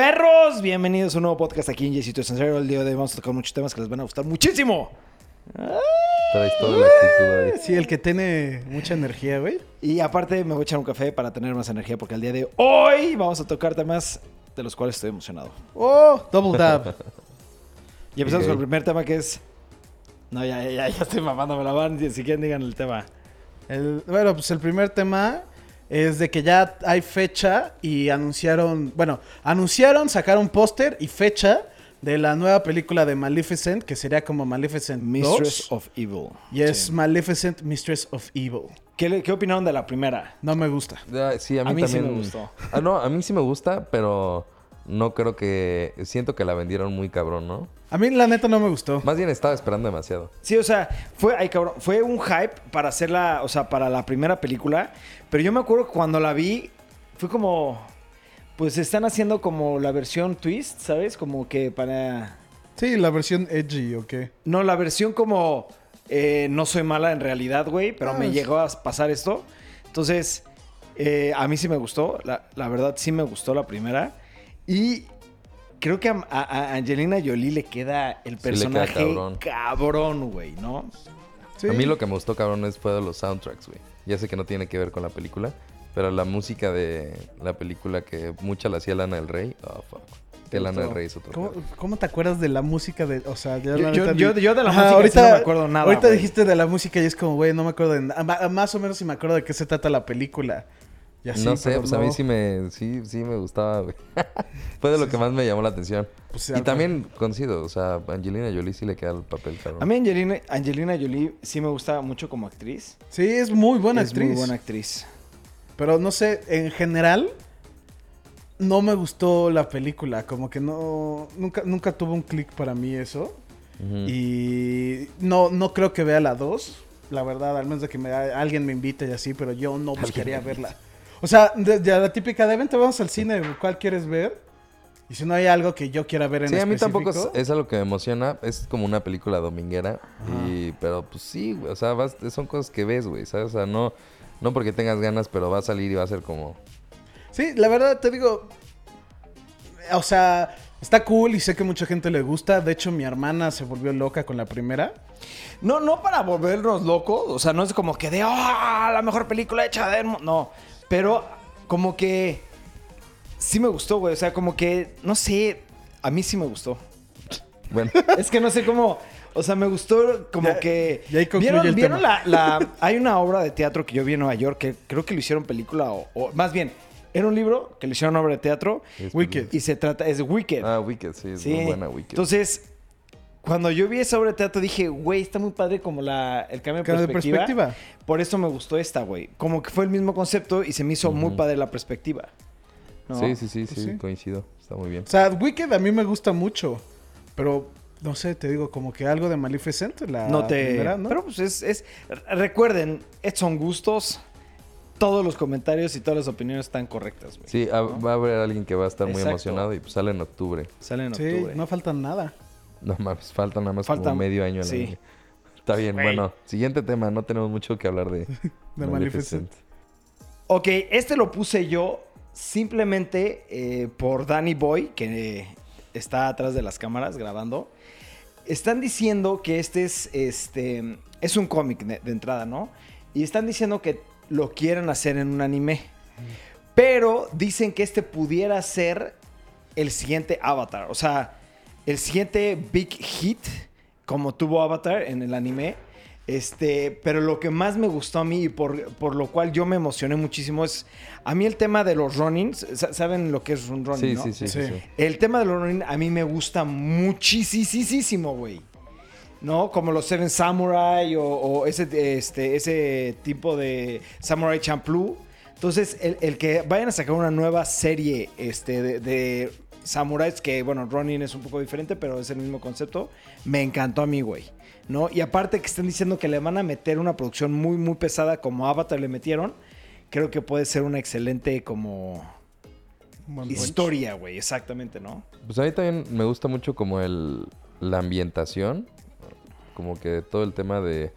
Perros, bienvenidos a un nuevo podcast aquí en Yesito Sencillo. El día de hoy vamos a tocar muchos temas que les van a gustar muchísimo. Traes toda la actitud ahí. Sí, el que tiene mucha energía, güey. Y aparte me voy a echar un café para tener más energía porque el día de hoy vamos a tocar temas de los cuales estoy emocionado. Oh, double dab. Y empezamos con el primer tema que es... No, ya, ya, ya estoy mamándome la van. Si quieren digan el tema. El- bueno, pues el primer tema es de que ya hay fecha y anunciaron, bueno, anunciaron, sacaron póster y fecha de la nueva película de Maleficent, que sería como Maleficent Mistress 2. of Evil. Y es Sí. Maleficent Mistress of Evil. ¿Qué, le- ¿Qué opinaron de la primera? No me gusta. Ah, Sí, a mí, A mí sí también. me gustó. Ah, no, a mí sí me gusta, pero no creo que. Siento que la vendieron muy cabrón, ¿no? A mí la neta no me gustó. Más bien estaba esperando demasiado. Sí, o sea, fue, ay, cabrón, fue un hype para hacerla, o sea, para la primera película. Pero yo me acuerdo que cuando la vi, fue como. Pues están haciendo como la versión twist, ¿sabes? Como que para. Sí, la versión edgy, ¿o qué? No, la versión como. eh, no soy mala en realidad, güey, pero Ah, me es- llegó a pasar esto. Entonces, eh, a mí sí me gustó. La, la verdad, sí me gustó la primera. Y creo que a, a- a Angelina Jolie le queda el Sí le queda personaje cabrón. güey, ¿no? Sí. A mí lo que me gustó, cabrón, es fue de los soundtracks, güey. Ya sé que no tiene que ver con la película, pero la música de la película que mucha la hacía Lana del Rey. Oh, fuck. ¿Te Lana del? Rey es otro. ¿Cómo, te acuerdas de la música de, o sea, Yo- yo- neta yo- de la Ajá, música sí no me acuerdo nada, Ahorita dijiste de la música y es como, güey, no me acuerdo de nada. Ma- Más o menos si me acuerdo de qué se trata la película. Y así, no sé, pues a mí sí me, sí, sí me gustaba, güey. fue de lo que más me llamó la atención. Pues, y algo- también coincido, o sea, Angelina Jolie sí le queda el papel, cabrón. A mí Angelina, Angelina Jolie sí me gusta mucho como actriz. Sí, es muy buena es actriz. muy buena actriz. Pero no sé, en general, no me gustó la película. Como que no. Nunca, nunca tuvo un clic para mí eso. Y no, no creo que vea la 2. La verdad, al menos de que me, alguien me invite y así, pero yo no buscaría verla. O sea, de- ya la típica de vente, vamos al cine, ¿cuál quieres ver? Y si no hay algo que yo quiera ver en Sí, a mí tampoco es, específico, es algo que me emociona. Es como una película dominguera. Y, pero pues sí, güey. O sea, vas- son cosas que ves, güey. ¿Sabes? O sea, no, no porque tengas ganas, pero va a salir y va a ser como. Sí, la verdad te digo. O sea, está cool y sé que mucha gente le gusta. De hecho, mi hermana se volvió loca con la primera. No, no para volvernos locos. O sea, no es como que de ¡ah! la mejor película hecha de. No. Pero como que. Sí me gustó, güey. O sea, como que. No sé. A mí sí me gustó. Bueno, Es que no sé cómo. O sea, me gustó como Ya- que. y ahí concluye ¿Vieron, el ¿vieron tema. La, la- Hay una obra de teatro que yo vi en Nueva York que creo que lo hicieron película o, o- más bien, era un libro que le hicieron obra de teatro es Wicked. y se trata. Es Wicked. Ah, Wicked, sí, es Sí. muy buena Wicked. Entonces, cuando yo vi esa obra de teatro dije, güey, está muy padre como la, el cambio de Cambio de perspectiva. perspectiva. Por eso me gustó esta, güey. Como que fue el mismo concepto y se me hizo muy padre la perspectiva. ¿no? Sí, sí, sí, sí, Pues sí. coincido. Está muy bien. O sea, Wicked a mí me gusta mucho. Pero, no sé, te digo, como que algo de Maleficent, la No te. primera, ¿no? Pero pues es, es- Recuerden, son gustos. Todos los comentarios y todas las opiniones están correctas, güey. Sí, ¿no? va a haber alguien que va a estar muy emocionado y pues sale en octubre. Sale en sí, octubre. no falta nada. No mames, falta nada más Falta- como medio año. en la sí. Está bien, bueno. Siguiente tema, no tenemos mucho que hablar de, De Maleficent. Ok, este lo puse yo simplemente eh, por Danny Boy, que eh, está atrás de las cámaras grabando. Están diciendo que este es, este, es un cómic de, de entrada, ¿no? Y están diciendo que lo quieren hacer en un anime. Pero dicen que este pudiera ser el siguiente Avatar. O sea, el siguiente big hit, como tuvo Avatar en el anime. Este, pero lo que más me gustó a mí y por, por lo cual yo me emocioné muchísimo es. A mí el tema de los runnings. sa- ¿Saben lo que es un running? Sí, no? sí, sí, sí, Sí. sí. El tema de los running a mí me gusta muchísimo, güey. ¿No? Como los Seven Samurai o, o ese, este, ese tipo de Samurai Champloo. Entonces, el, el que vayan a sacar una nueva serie este, de, de samuráis, que bueno, Ronin es un poco diferente, pero es el mismo concepto, me encantó a mí, güey. ¿No? Y aparte que están diciendo que le van a meter una producción muy, muy pesada como Avatar le metieron, creo que puede ser una excelente como historia, güey, exactamente, ¿no? Pues a mí también me gusta mucho como el, la ambientación, como que todo el tema de,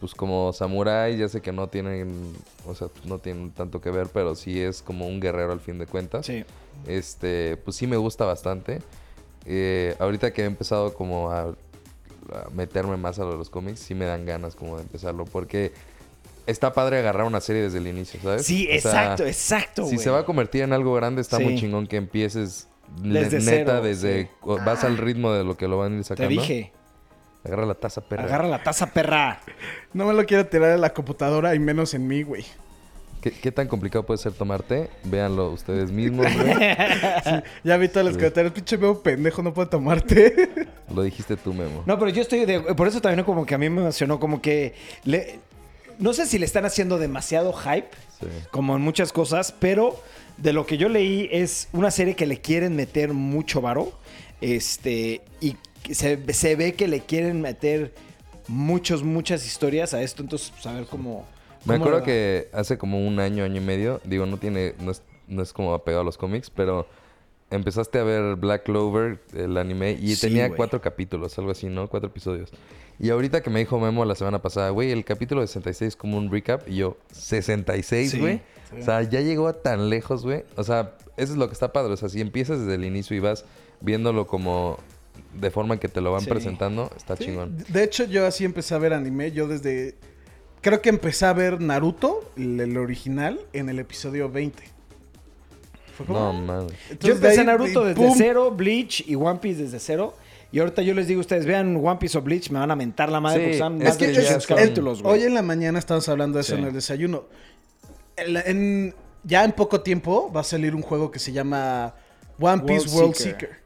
pues pues como samurái, ya sé que no tienen, o sea, no tienen tanto que ver, pero sí es como un guerrero al fin de cuentas. Sí. Este, pues sí me gusta bastante. Eh, ahorita que he empezado como a, a meterme más a lo de los cómics, sí me dan ganas como de empezarlo, porque está padre agarrar una serie desde el inicio, ¿sabes? Sí, O sea, exacto, exacto, Si güey. se va a convertir en algo grande, está muy chingón que empieces Desde ne- neta cero, desde sí. vas al ritmo de lo que lo van a ir Te sacando. dije, Agarra la taza perra. agarra la taza, perra. No me lo quiero tirar a la computadora y menos en mí, güey. ¿Qué, qué tan complicado puede ser tomar té? Véanlo ustedes mismos, güey. Ya vi todas las comentarios. Pinche veo pendejo, no puedo tomarte. Lo dijiste tú, Memo. No, pero yo estoy de... Por eso también como que a mí me emocionó, como que... le- no sé si le están haciendo demasiado hype, Sí. como en muchas cosas, pero de lo que yo leí es una serie que le quieren meter mucho varo. Este, y se, se ve que le quieren meter muchos, muchas historias a esto. Entonces, pues, a ver cómo. Me acuerdo que hace como un año, año y medio, digo, no tiene, no es, no es como apegado a los cómics, pero empezaste a ver Black Clover, el anime, y Sí, tenía cuatro capítulos, algo así, ¿no? Cuatro episodios. Y ahorita que me dijo Memo la semana pasada, güey, el capítulo de 66 es como un recap, y yo, 66, Sí, güey. sí. O sea, ya llegó a tan lejos, güey. O sea, eso es lo que está padre. O sea, si empiezas desde el inicio y vas viéndolo como de forma en que te lo van Sí. presentando, está Sí, chingón. De hecho, yo así empecé a ver anime. Yo desde. Creo que empecé a ver Naruto, el, el original, en el episodio 20. Fue como- No, mames. Entonces, Yo de empecé ahí- Naruto desde ¡pum! cero, Bleach y One Piece desde cero. Y ahorita yo les digo, ustedes vean One Piece o Bleach, me van a mentar la madre Sí, porque están es más que de ya 200 son- capítulos, güey. Hoy en la mañana estábamos hablando de eso Sí. en el desayuno. En la- en- ya en poco tiempo va a salir un juego que se llama One Piece World World Seeker. Seeker.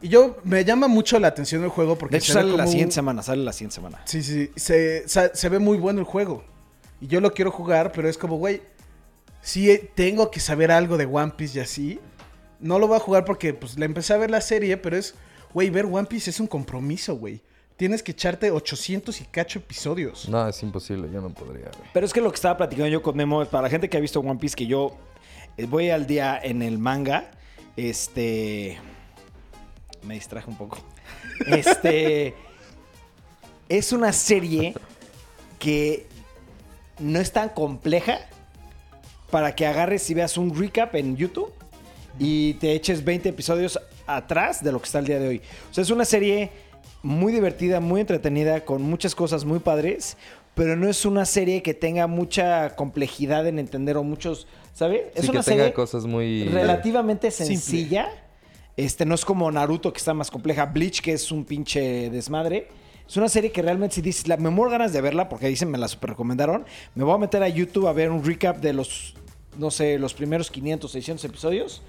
Y yo me llama mucho la atención el juego porque De hecho, se ve sale la siguiente un- semana, sale la siguiente semana. Sí, sí, se, se ve muy bueno el juego. Y yo lo quiero jugar, pero es como, güey, si tengo que saber algo de One Piece y así, no lo voy a jugar porque pues le empecé a ver la serie, pero es, güey, ver One Piece es un compromiso, güey. Tienes que echarte 800 y cacho episodios. No, es imposible, yo no podría, güey. Pero es que lo que estaba platicando yo con Memo, para la gente que ha visto One Piece, que yo eh, voy al día en el manga, este... Me distraje un poco. Este... es una serie que no es tan compleja para que agarres y veas un recap en YouTube y te eches 20 episodios atrás de lo que está el día de hoy. O sea, es una serie muy divertida, muy entretenida, con muchas cosas muy padres, pero no es una serie que tenga mucha complejidad en entender o muchos, ¿sabes? Es Sí, una que tenga serie cosas muy... relativamente Simple. Este, no es como Naruto que está más compleja, Bleach que es un pinche desmadre. Es una serie que realmente si dices, la, me muero ganas de verla porque dicen me la super recomendaron. Me voy a meter a YouTube a ver un recap de los, no sé, los primeros 500, 600 episodios.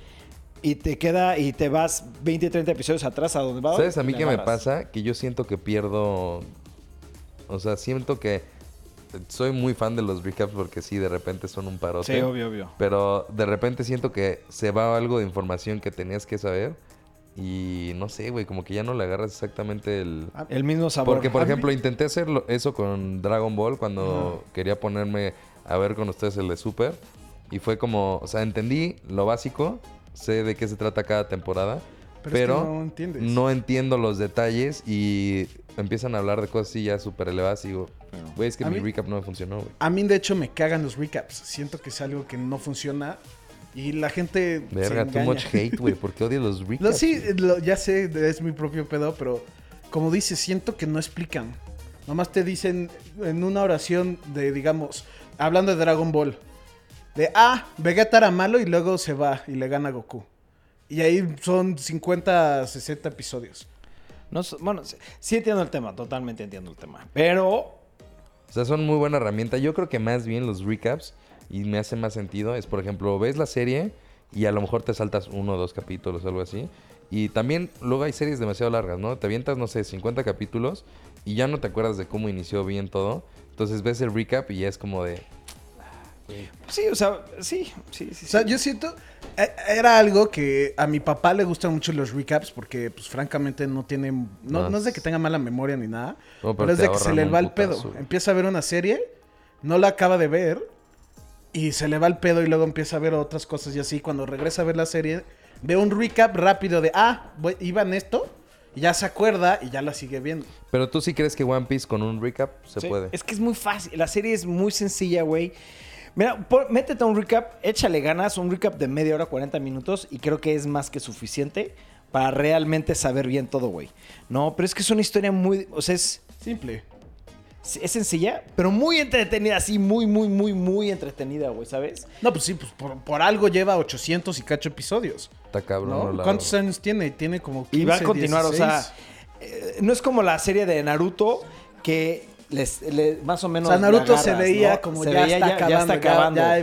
Y te queda, y te vas 20, 30 episodios atrás a donde va. ¿Sabes a mí qué me pasa? Que yo siento que pierdo... O sea, siento que... Soy muy fan de los recaps porque sí, de repente son un parote. Sí, obvio, obvio. Pero de repente siento que se va algo de información que tenías que saber. Y no sé, güey, como que ya no le agarras exactamente el... El mismo sabor. Porque, por ejemplo, intenté hacer eso con Dragon Ball cuando quería ponerme a ver con ustedes el de Super. Y fue como, o sea, entendí lo básico, sé de qué se trata cada temporada, Pero pero, es que no entiendes. no entiendo los detalles y empiezan a hablar de cosas así ya súper elevadas y digo, güey, es que A mi mí- recap no me funcionó, güey. A mí, de hecho, me cagan los recaps. Siento que es algo que no funciona y la gente. se Verga, too engaña. much hate, güey, ¿por qué odias los recaps? No, sí, lo- ya sé, es mi propio pedo, pero como dices, siento que no explican. Nomás te dicen en una oración de, digamos, hablando de Dragon Ball, de, ah, Vegeta era malo y luego se va y le gana a Goku. Y ahí son 50, 60 episodios. No bueno, sí, sí entiendo el tema, totalmente entiendo el tema. Pero O sea, son muy buena herramienta. Yo creo que más bien los recaps, y me hace más sentido, es por ejemplo, ves la serie y a lo mejor te saltas uno o dos capítulos o algo así. Y también luego hay series demasiado largas, ¿no? Te avientas, no sé, 50 capítulos y ya no te acuerdas de cómo inició bien todo. Entonces ves el recap y ya es como de... sí, o sea, sí, sí, sí. O sea, sí. yo siento, era algo que a mi papá le gustan mucho los recaps porque, pues, francamente no tiene, no, No, no es de que tenga mala memoria ni nada, No, pero pero es de que se le va el pedo. Empieza a ver una serie, no la acaba de ver y se le va el pedo y luego empieza a ver otras cosas y así. Cuando regresa a ver la serie, ve un recap rápido de, ah, voy- iba en esto y ya se acuerda y ya la sigue viendo. Pero tú sí crees que One Piece con un recap se Sí, puede. Es que es muy fácil. La serie es muy sencilla, güey. Mira, por- métete a un recap, échale ganas, un recap de media hora, 40 minutos, y creo que es más que suficiente para realmente saber bien todo, güey. No, pero es que es una historia muy. O sea, es, Simple. es sencilla, pero muy entretenida, así, muy, muy, muy, muy entretenida, güey, ¿sabes? No, pues sí, pues por, por algo lleva 800 y cacho episodios. Está cabrón. ¿no? no la- ¿Cuántos años tiene? Tiene como 15, Y va a continuar, o 16. sea, eh, no es como la serie de Naruto que les, le- más o menos. O sea, Naruto se veía como ya está acabando, ya- ya.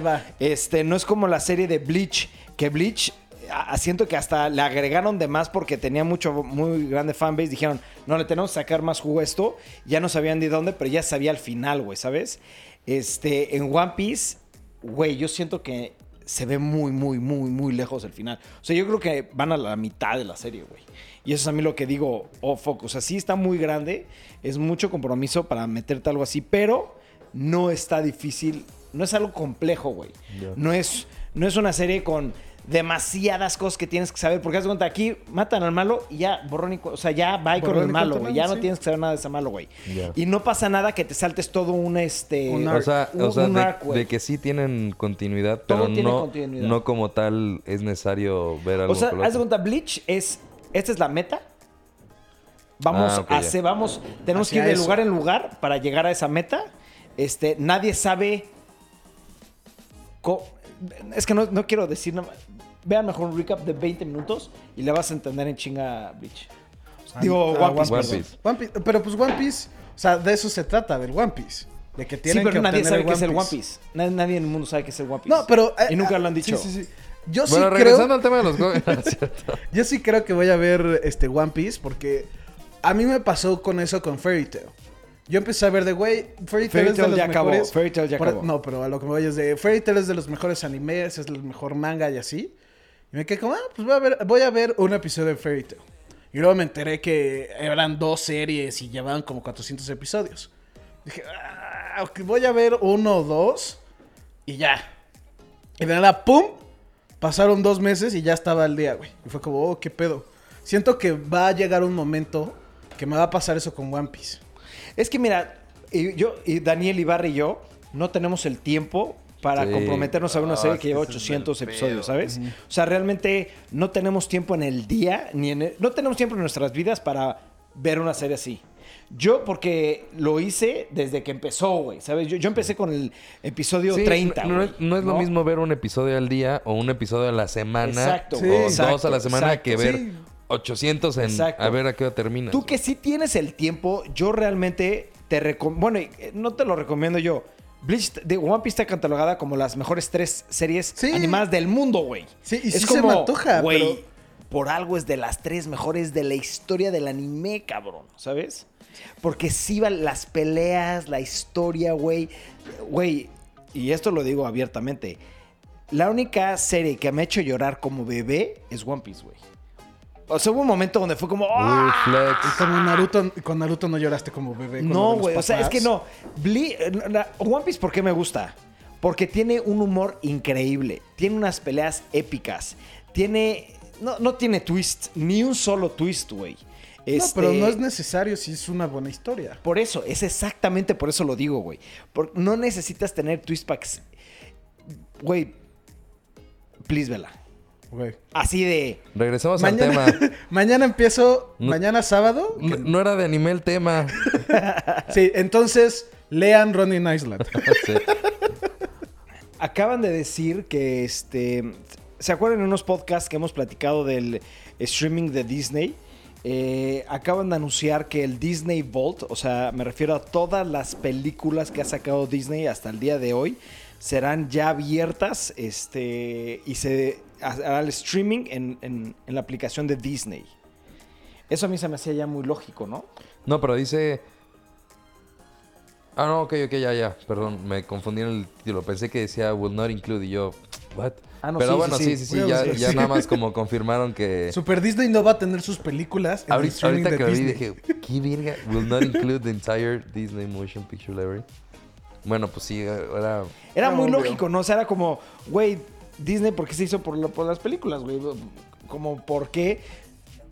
Este, no es como la serie de Bleach, que Bleach a- siento que hasta le agregaron de más porque tenía mucho, muy grande fanbase. Dijeron, no, le tenemos que sacar más jugo a esto. Ya no sabían de dónde, pero ya sabía al final, güey, ¿sabes? Este, en One Piece, güey, yo siento que se ve muy, muy, muy, muy lejos el final. O sea, yo creo que van a la mitad de la serie, güey. Y eso es a mí lo que digo, oh, fuck. O sea, sí está muy grande, es mucho compromiso para meterte algo así, pero no está difícil, no es algo complejo, güey. No es, no es una serie con demasiadas cosas que tienes que saber. Porque haz de cuenta, aquí matan al malo y ya borrón y O sea, ya va con el malo, güey. Ya no tienes que saber nada de ese malo, güey. Y no pasa nada que te saltes todo un este. Un O sea, un- o sea un de, arc, güey. de que sí tienen continuidad, Todo pero tiene no, continuidad. no como tal es necesario ver algo. O sea, haz de cuenta, Bleach es. Esta es la meta. Vamos Ah, a hacer, vamos. Tenemos Hacia que ir de eso. lugar en lugar para llegar a esa meta. Este, nadie sabe. es que no, no quiero decir nada. Vean mejor un recap de 20 minutos y le vas a entender en chinga Bleach. Digo, Ah, One Piece, One. Piece. One Piece- Pero pues One Piece, o sea, de eso se trata, del One Piece. De que Sí, tienen pero que nadie sabe qué es el One Piece. Nadie, nadie en el mundo sabe qué es el One Piece. No, pero... eh, Y nunca lo han sí, dicho. sí, sí. Yo Bueno, sí regresando creo... al tema de los juegos. No, es cierto. Yo sí creo que voy a ver este One Piece porque a mí me pasó con eso con Fairy Tail. Yo empecé a ver de, güey, Fairy Tail es de los ya acabó, mejores... Fairy Tail ya Por- acabó. No, pero a lo que me voy es de Fairy Tail es de los mejores animes, es el mejor manga y así. Y me quedé como, ah, pues voy a ver, voy a ver un episodio de Fairy Tail. Y luego me enteré que eran dos series y llevaban como 400 episodios. Dije, ah, voy a ver uno o dos y ya. Y de nada, ¡pum! Pasaron dos meses y ya estaba al día, güey. Y fue como, oh, qué pedo. Siento que va a llegar un momento que me va a pasar eso con One Piece. Es que mira, y yo y Daniel Ibarra y yo no tenemos el tiempo para Sí. comprometernos a una Ah, serie que lleva ese es 800 el episodios. ¿sabes? O sea, realmente no tenemos tiempo en el día, ni en el- no tenemos tiempo en nuestras vidas para ver una serie así. Yo porque lo hice desde que empezó, güey, ¿sabes? Yo, yo empecé con el episodio Sí, 30, no, no es, no es lo mismo ver un episodio al día o un episodio a la semana. Exacto, o dos Exacto, a la semana exacto. que ver Sí. 800 en Exacto. a ver a qué hora termina. Tú que sí tienes el tiempo, yo realmente te recomiendo. Bueno, eh, no te lo recomiendo yo. Bleach de One Piece está catalogada como las mejores tres series Sí. animadas del mundo, güey. Sí, y sí se me antoja, güey, pero- por algo es de las tres mejores de la historia del anime, cabrón, ¿sabes? Porque sí van las peleas, la historia, güey. Güey, y esto lo digo abiertamente. La única serie que me ha hecho llorar como bebé es One Piece, güey. O sea, hubo un momento donde fue como... ¡ah! Y Flex. como Naruto, con Naruto no lloraste como bebé. No, güey. O sea, es que no. Ble- la- One Piece, ¿por qué me gusta? Porque tiene un humor increíble. Tiene unas peleas épicas. Tiene. No, no tiene twist. Ni un solo twist, güey. No, Este, pero no es necesario si es una buena historia. Por eso, es exactamente por eso lo digo, güey. Por- no necesitas tener twist packs. Güey. Please, vela. Güey. Así de. Regresemos al Mañana, tema. mañana empiezo, No. mañana sábado. No, no era de anime el tema. Sí, entonces lean Running Island. Sí. Acaban de decir que este. ¿Se acuerdan en unos podcasts que hemos platicado del streaming de Disney? Eh, acaban de anunciar que el Disney Vault, o sea, me refiero a todas las películas que ha sacado Disney hasta el día de hoy, serán ya abiertas este, y se hará el streaming en, en- la aplicación de Disney. Eso a mí se me hacía ya muy lógico, ¿no? No, pero dice. Ah, no, ok, ok, ya, ya. Perdón, me confundí en el título. Pensé que decía will not include y yo. What? Ah, no, pero sí, bueno, sí, sí, sí. sí, sí, Bueno, ya, nada más como confirmaron que. Super Disney no va a tener sus películas en Ahorita, streaming ahorita de que lo vi Disney. dije, ¿qué verga? Will not include the entire Disney Motion Picture Library. Bueno, pues sí, era. Era No, muy obvio. lógico, ¿no? O sea, era como, güey, Disney, ¿por qué se hizo por, por las películas, güey? Como, ¿por qué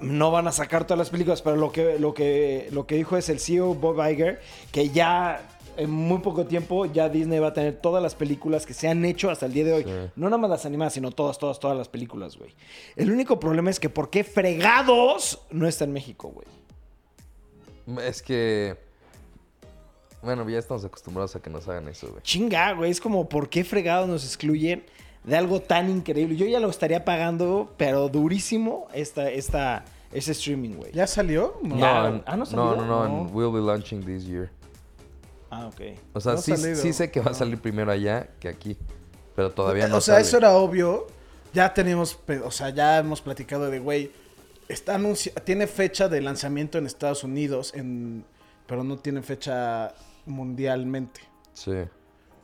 no van a sacar todas las películas, pero lo que, lo que, lo que dijo es el CEO Bob Iger, que ya en muy poco tiempo ya Disney va a tener todas las películas que se han hecho hasta el día de hoy. Sí. No nada más las animadas, sino todas, todas, todas las películas, güey. El único problema es que ¿por qué fregados no está en México, güey? Es que. Bueno, ya estamos acostumbrados a que nos hagan eso, güey. Chinga, güey. Es como, ¿por qué fregados nos excluyen de algo tan increíble? Yo ya lo estaría pagando, pero durísimo, esta, esta, ese streaming, güey. ¿Ya salió? No. Ya. Ah, ¿no no, salió? no, no, No. en We'll be launching this year. Ah, ok. O sea, No sí, sí sé que va a salir primero allá que aquí. Pero todavía no O sea, sale. eso era obvio. Ya teníamos, pe- o sea, ya hemos platicado de, güey, está anunci- tiene fecha de lanzamiento en Estados Unidos, en, pero no tiene fecha mundialmente. Sí.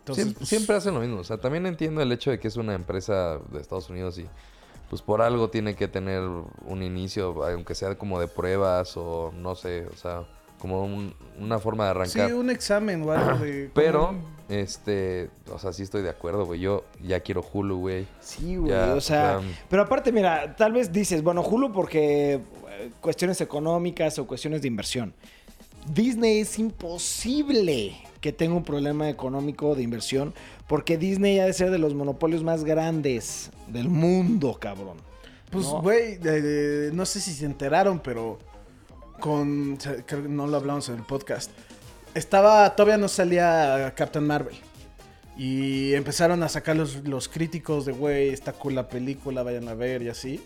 Entonces, Siem- pues, siempre hacen lo mismo. O sea, también entiendo el hecho de que es una empresa de Estados Unidos y pues por algo tiene que tener un inicio, aunque sea como de pruebas o no sé, o sea, como un- una forma de Sí, arrancar. un examen o algo de... Pero, este, o sea, sí estoy de acuerdo, güey. Yo ya quiero Hulu, güey. Sí, güey. Ya, o sea, pero aparte, mira, tal vez dices, bueno, Hulu porque eh, cuestiones económicas o cuestiones de inversión. Disney es imposible que tenga un problema económico de inversión porque Disney ha de ser de los monopolios más grandes del mundo, cabrón. Pues, ¿no? güey, eh, no sé si se enteraron, pero con... Creo que no lo hablamos en el podcast. Estaba... Todavía no salía Captain Marvel. Y empezaron a sacar los, los críticos de, güey, está cool la película, vayan a ver y así.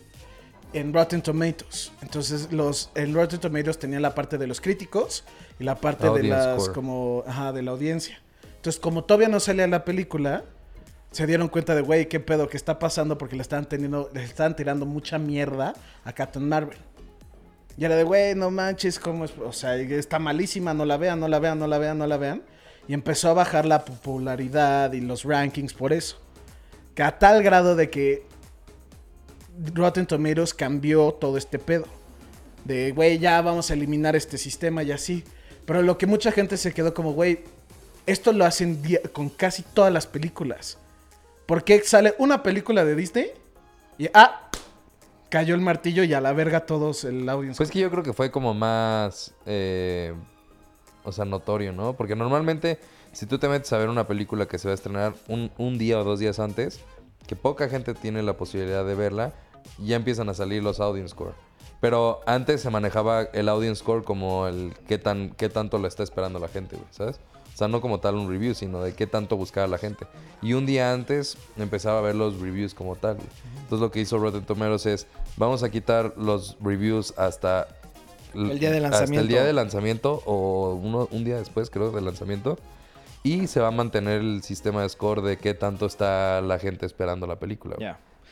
En Rotten Tomatoes. Entonces, los, en Rotten Tomatoes tenía la parte de los críticos y la parte de las, como, ajá, de la audiencia. Entonces, como todavía no salía la película, se dieron cuenta de, güey, qué pedo que está pasando porque le están teniendo, le están tirando mucha mierda a Captain Marvel. Y era de, güey, no manches, cómo es, o sea, está malísima, no la vean, no la vean, no la vean, no la vean. Y empezó a bajar la popularidad y los rankings por eso. A tal grado de que Rotten Tomatoes cambió todo este pedo. De, güey, ya vamos a eliminar este sistema y así. Pero lo que mucha gente se quedó como, güey, esto lo hacen con casi todas las películas. Porque sale una película de Disney y, ah, cayó el martillo y a la verga todos el audience. Pues que yo creo que fue como más, eh, o sea, notorio, ¿no? Porque normalmente, si tú te metes a ver una película que se va a estrenar un, un día o dos días antes, que poca gente tiene la posibilidad de verla, ya empiezan a salir los audience score. Pero antes se manejaba el audience score como el qué, tan, qué tanto lo está esperando la gente, ¿sabes? O sea, no como tal un review, sino de qué tanto buscaba la gente. Y un día antes empezaba a ver los reviews como tal. güey. Entonces lo que hizo Rotten Tomatoes es, vamos a quitar los reviews hasta El día de Hasta el lanzamiento. día de lanzamiento o uno, un día después, creo, del lanzamiento. Y se va a mantener el sistema de score de qué tanto está la gente esperando la película.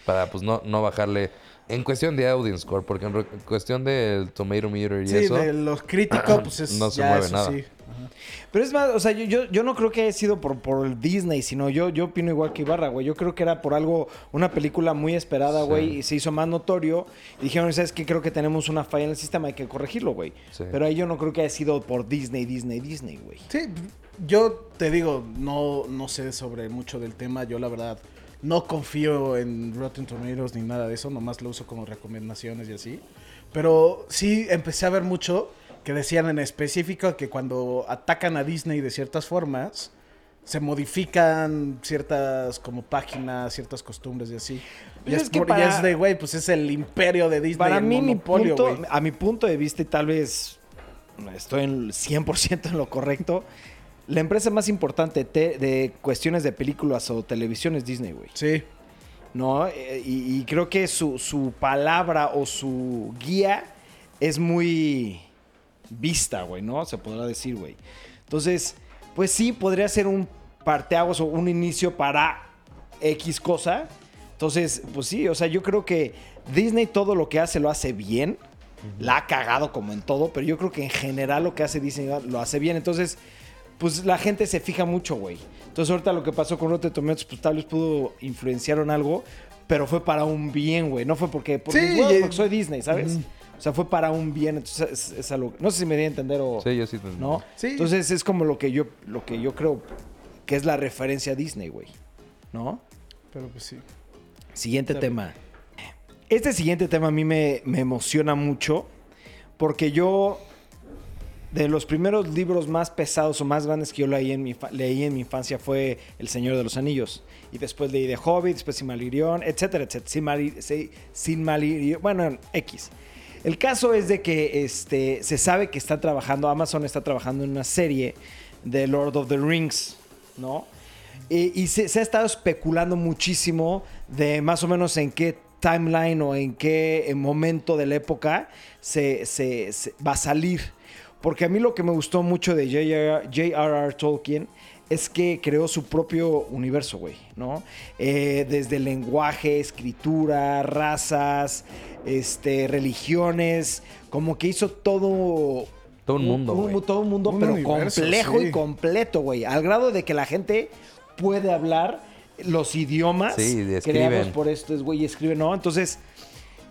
Para pues no, no bajarle. En cuestión de audience score, porque en cuestión del tomato meter y sí, eso. de los críticos, pues es No se ya mueve eso nada. sí. Pero es más, o sea, yo, yo, yo no creo que haya sido por, por el Disney, sino yo, yo opino igual que Ibarra, güey. Yo creo que era por algo, una película muy esperada, Sí. güey, y se hizo más notorio. Y dijeron, ¿sabes qué? Creo que tenemos una falla en el sistema, hay que corregirlo, güey. Sí. Pero ahí yo no creo que haya sido por Disney, Disney, Disney, güey. Sí, yo te digo, no, no sé sobre mucho del tema. Yo la verdad no confío en Rotten Tomatoes ni nada de eso. Nomás lo uso como recomendaciones y así. Pero sí empecé a ver mucho que decían en específico que cuando atacan a Disney de ciertas formas, se modifican ciertas como páginas, ciertas costumbres y así. Y Pues es, es que por- y es de, güey, pues es el imperio de Disney. Para el mí, mi monopolio, punto, güey. a mi punto de vista, y tal vez estoy en el 100% en lo correcto, la empresa más importante te- de cuestiones de películas o televisión es Disney, güey. Sí. ¿no? Eh, Y, y creo que su, su palabra o su guía es muy vista, güey, ¿no? Se podrá decir, güey. Entonces, pues sí, podría ser un parteaguas o un inicio para X cosa. Entonces, pues sí, o sea, yo creo que Disney todo lo que hace lo hace bien. La ha cagado como en todo, pero yo creo que en general lo que hace Disney lo hace bien. Entonces, pues la gente se fija mucho, güey. Entonces ahorita lo que pasó con Rotten Tomatoes, pues tal vez pudo influenciar en algo, pero fue para un bien, güey. No fue porque, porque, Sí, bueno, y- porque soy Disney, ¿sabes? O sea, fue para un bien. Entonces es, es algo, no sé si me di a entender o Sí, yo sí te no. Sí. Entonces es como lo que yo, lo que yo creo que es la referencia a Disney, güey. ¿No? Pero pues sí. Siguiente Está bien. tema. Este siguiente tema a mí me, me emociona mucho porque yo, de los primeros libros más pesados o más grandes que yo leí en mi, infancia fue El Señor de los Anillos. Y después leí The Hobbit, después Silmarillion, etcétera, etcétera. Silmarillion, bueno, X. El caso es de que este, se sabe que está trabajando, Amazon está trabajando en una serie de Lord of the Rings, ¿no? Y, se, ha estado especulando muchísimo de más o menos en qué timeline o en qué eh, momento de la época se- se va a salir. Porque a mí lo que me gustó mucho de J.R.R. Tolkien es que creó su propio universo, güey, ¿no? Eh, desde lenguaje, escritura, razas, este, religiones, como que hizo todo... Todo un mundo, güey. todo un mundo, Un pero universo, complejo sí. y completo, güey. Al grado de que la gente puede hablar los idiomas Sí, creados escriben. por estos, güey, y escriben, ¿no? Entonces,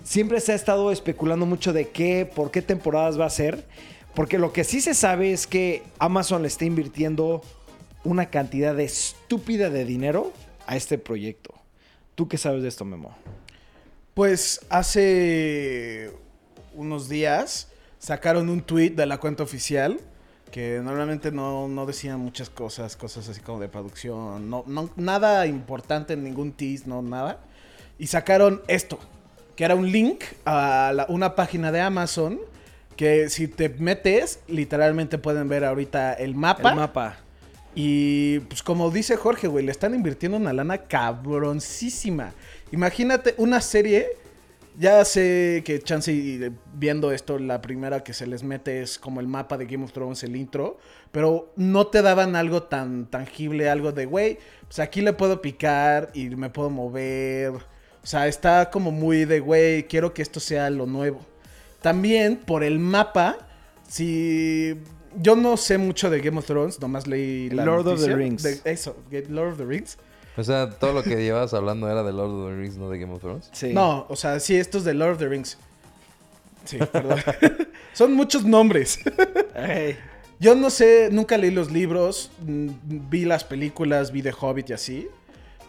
siempre se ha estado especulando mucho de qué, por qué temporadas va a ser. Porque lo que sí se sabe es que Amazon le está invirtiendo una cantidad de estúpida de dinero a este proyecto. ¿Tú qué sabes de esto, Memo? Pues hace unos días sacaron un tweet de la cuenta oficial que normalmente no, no decían muchas cosas, cosas así como de producción, no, nada importante, ningún tease, no nada. Y sacaron esto, que era un link a una página de Amazon que si te metes, literalmente pueden ver ahorita el mapa. El mapa. Y pues como dice Jorge, güey, le están invirtiendo una lana cabroncísima. Imagínate una serie, ya sé que Chance viendo esto, la primera que se les mete es como el mapa de Game of Thrones, el intro, pero no te daban algo tan tangible, algo de, güey, pues aquí le puedo picar y me puedo mover. O sea, está como muy de, güey, quiero que esto sea lo nuevo. También por el mapa, si yo no sé mucho de Game of Thrones, nomás leí la Lord of the Rings. de- eso, Lord of the Rings. O sea, todo lo que llevas hablando era de Lord of the Rings, no de Game of Thrones. Sí. No, o sea, sí, esto es de Lord of the Rings. Sí, perdón. Son muchos nombres. Yo no sé, nunca leí los libros, mm, vi las películas, vi The Hobbit y así.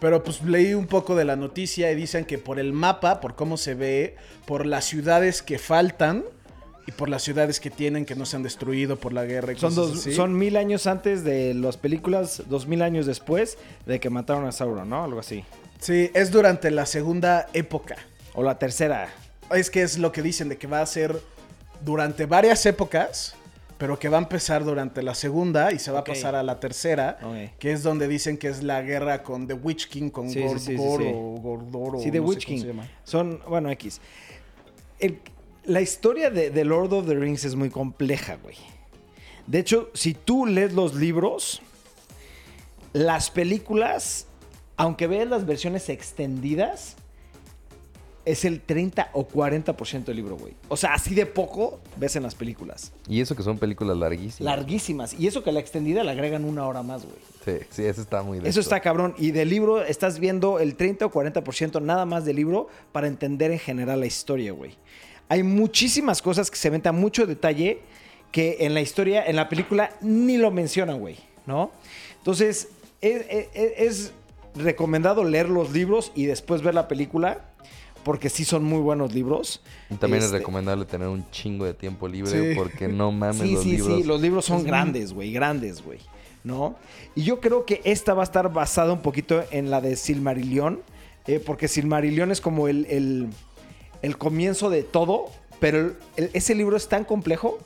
Pero pues leí un poco de la noticia y dicen que por el mapa, por cómo se ve, por las ciudades que faltan y por las ciudades que tienen que no se han destruido por la guerra y Son, cosas dos, así. son mil años antes de las películas, dos mil años después de que mataron a Sauron, ¿no? Algo así. Sí, es durante la segunda época. O la tercera. Es que es lo que dicen, de que va a ser durante varias épocas, pero que va a empezar durante la segunda y se va a pasar a la tercera, que es donde dicen que es la guerra con The Witch King, con Sí, sí, sí, o Gordoro. Sí, The no Witch King. Son, bueno, X. El- la historia de, de Lord of the Rings es muy compleja, güey. De hecho, si tú lees los libros, las películas, aunque veas las versiones extendidas, es el 30 o 40% del libro, güey. O sea, así de poco ves en las películas. Y eso que son películas larguísimas. Larguísimas. Y eso que la extendida le agregan una hora más, güey. Sí, sí, eso está muy Eso está cabrón. Y del libro estás viendo el 30 o 40% nada más del libro para entender en general la historia, güey. Hay muchísimas cosas que se ven a mucho detalle que en la historia, en la película, ni lo mencionan, güey, ¿no? Entonces, es, es- es recomendado leer los libros y después ver la película, porque sí son muy buenos libros. Y también es Este, recomendable tener un chingo de tiempo libre Sí. porque no mames Sí, los sí, libros. sí, los libros son Es- grandes, güey, grandes, güey, ¿no? Y yo creo que esta va a estar basada un poquito en la de Silmarillion, eh, porque Silmarillion es como el, el- el comienzo de todo, pero el- el- ese libro es tan complejo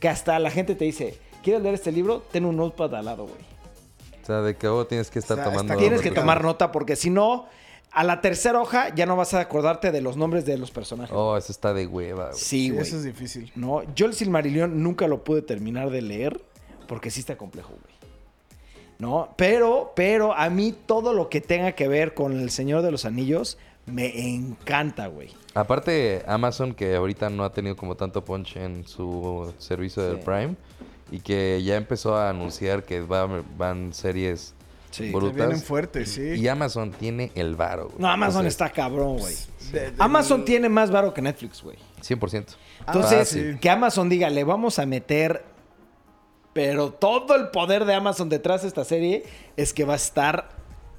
que hasta la gente te dice, ¿quieres leer este libro? Ten un notepad al lado, güey. O sea, de que oh, tienes que estar O sea, tomando. Tienes que tomar nota porque si no, a la tercera hoja ya no vas a acordarte de los nombres de los personajes. Oh, eso está de hueva, güey. sí, Sí, güey. eso es difícil. No, yo el Silmarillion nunca lo pude terminar de leer porque sí está complejo, güey. No, pero, pero a mí todo lo que tenga que ver con el Señor de los Anillos me encanta, güey. Aparte, Amazon, que ahorita no ha tenido como tanto punch en su servicio del. Prime, y que ya empezó a anunciar que va- van series Sí. Brutas. vienen fuertes, sí. Y Amazon tiene el varo, güey. No, Amazon O sea, está cabrón, güey. De- de- Amazon tiene más varo que Netflix, güey. 100%. Entonces, Fácil. que Amazon diga, le vamos a meter, pero todo el poder de Amazon detrás de esta serie es que va a estar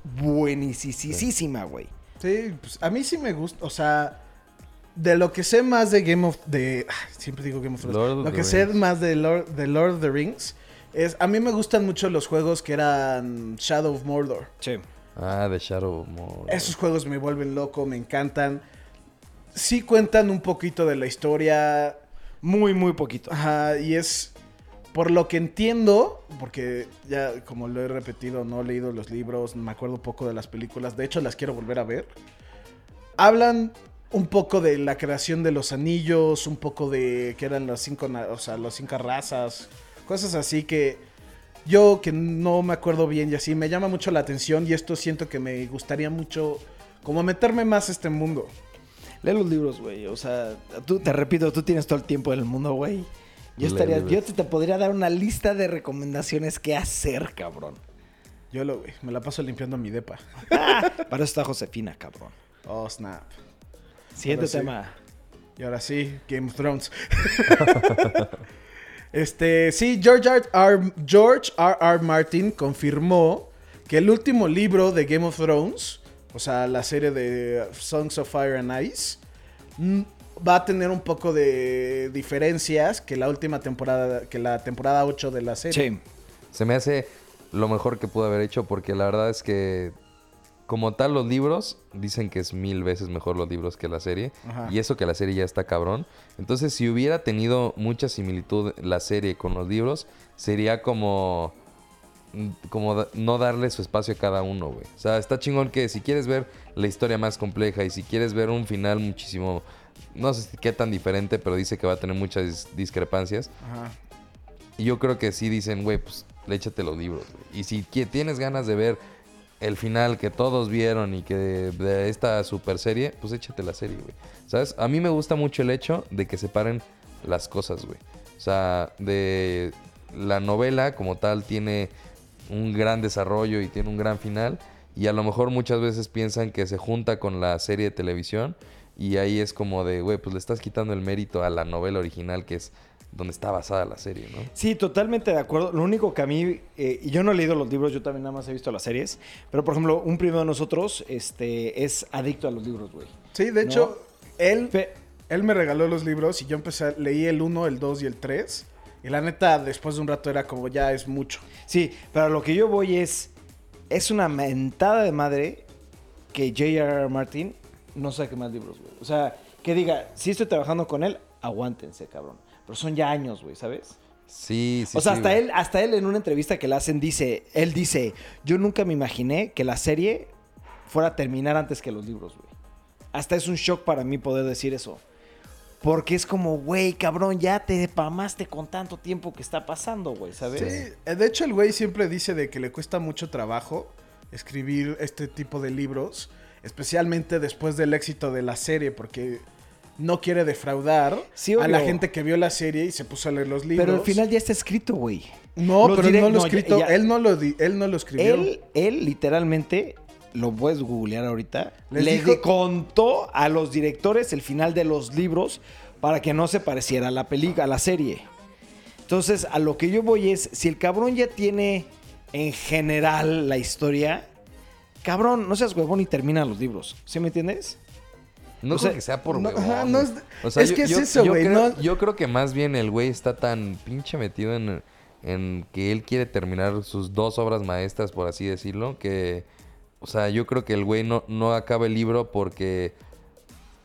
buenísima, güey. Sí, pues a mí sí me gusta, o sea, de lo que sé más de Game of... De, ah, siempre digo Game of Thrones. Lord of lo the que sé Rings. más de Lord, de Lord of the Rings es... A mí me gustan mucho los juegos que eran Shadow of Mordor. Sí. Ah, The Shadow Mordor. Esos juegos me vuelven loco, me encantan. Sí cuentan un poquito de la historia. Muy, muy poquito. Ajá, y es... Por lo que entiendo, porque ya como lo he repetido, no he leído los libros, me acuerdo poco de las películas, de hecho las quiero volver a ver. Hablan un poco de la creación de los anillos, un poco de que eran las cinco, o sea, las cinco razas, cosas así que yo que no me acuerdo bien y así me llama mucho la atención y esto siento que me gustaría mucho como meterme más a este mundo. Lee los libros, güey. O sea, tú, te repito, tú tienes todo el tiempo del mundo, güey. Yo estaría, yo te, te podría dar una lista de recomendaciones que hacer, cabrón. Yo lo, güey, me la paso limpiando mi depa. Para eso está Josefina, cabrón. Oh, snap. Siguiente Ahora sí. tema. Y ahora sí, Game of Thrones. este, sí, George R. R. George R. R. Martin confirmó que el último libro de Game of Thrones, o sea, la serie de Songs of Fire and Ice, mm, va a tener un poco de diferencias que la última temporada, que la temporada 8 de la serie. Sí. Se me hace lo mejor que pudo haber hecho porque la verdad es que como tal los libros dicen que es mil veces mejor los libros que la serie Ajá. y eso que la serie ya está cabrón. Entonces si hubiera tenido mucha similitud la serie con los libros sería como como da- no darle su espacio a cada uno, güey. O sea, está chingón que si quieres ver la historia más compleja y si quieres ver un final muchísimo no sé qué tan diferente, pero dice que va a tener muchas dis- discrepancias. Ajá. Y yo creo que sí dicen, güey, pues échate los libros. güey. Y si tienes ganas de ver el final que todos vieron y que de esta super serie, pues échate la serie, güey. ¿Sabes? A mí me gusta mucho el hecho de que separen las cosas, güey. O sea, de la novela como tal tiene un gran desarrollo y tiene un gran final. Y a lo mejor muchas veces piensan que se junta con la serie de televisión. Y ahí es como de, güey, pues le estás quitando el mérito a la novela original que es donde está basada la serie, ¿no? Sí, totalmente de acuerdo. Lo único que a mí, eh, y yo no he leído los libros, yo también nada más he visto las series, pero por ejemplo, un primo de nosotros este, es adicto a los libros, güey. Sí, de hecho, él, Pe- él me regaló los libros y yo empecé, a- leí el 1, el 2 y el 3. Y la neta, después de un rato era como ya es mucho. Sí, pero a lo que yo voy es, es una mentada de madre que J.R.R. Martin no saque más libros, güey. O sea, que diga, si estoy trabajando con él, aguántense, cabrón. Pero son ya años, güey, ¿sabes? Sí, sí. o sea, sí, hasta güey. él, hasta él en una entrevista que le hacen dice, él dice, yo nunca me imaginé que la serie fuera a terminar antes que los libros, güey. Hasta es un shock para mí poder decir eso. Porque es como, güey, cabrón, ya te pamaste con tanto tiempo que está pasando, güey, ¿sabes? Sí, eh, de hecho el güey siempre dice de que le cuesta mucho trabajo escribir este tipo de libros, especialmente después del éxito de la serie, porque no quiere defraudar Sí, a la gente que vio la serie y se puso a leer los libros. Pero al final ya está escrito, güey. No, Los pero direct- no lo no, escrito, ya- él no lo di- él no lo escribió. Él, él literalmente, lo puedes googlear ahorita, Les le dijo- di- contó a los directores el final de los libros para que no se pareciera a la película, a la serie. Entonces, a lo que yo voy es, si el cabrón ya tiene en general la historia, cabrón, no seas huevón y termina los libros. ¿Sí me entiendes? No o creo sea, que sea por no, huevón, ajá, no güey. es- es que es eso, güey, Yo creo que más bien el güey está tan pinche metido en, en que él quiere terminar sus dos obras maestras, por así decirlo, que... O sea, yo creo que el güey no, no acaba el libro porque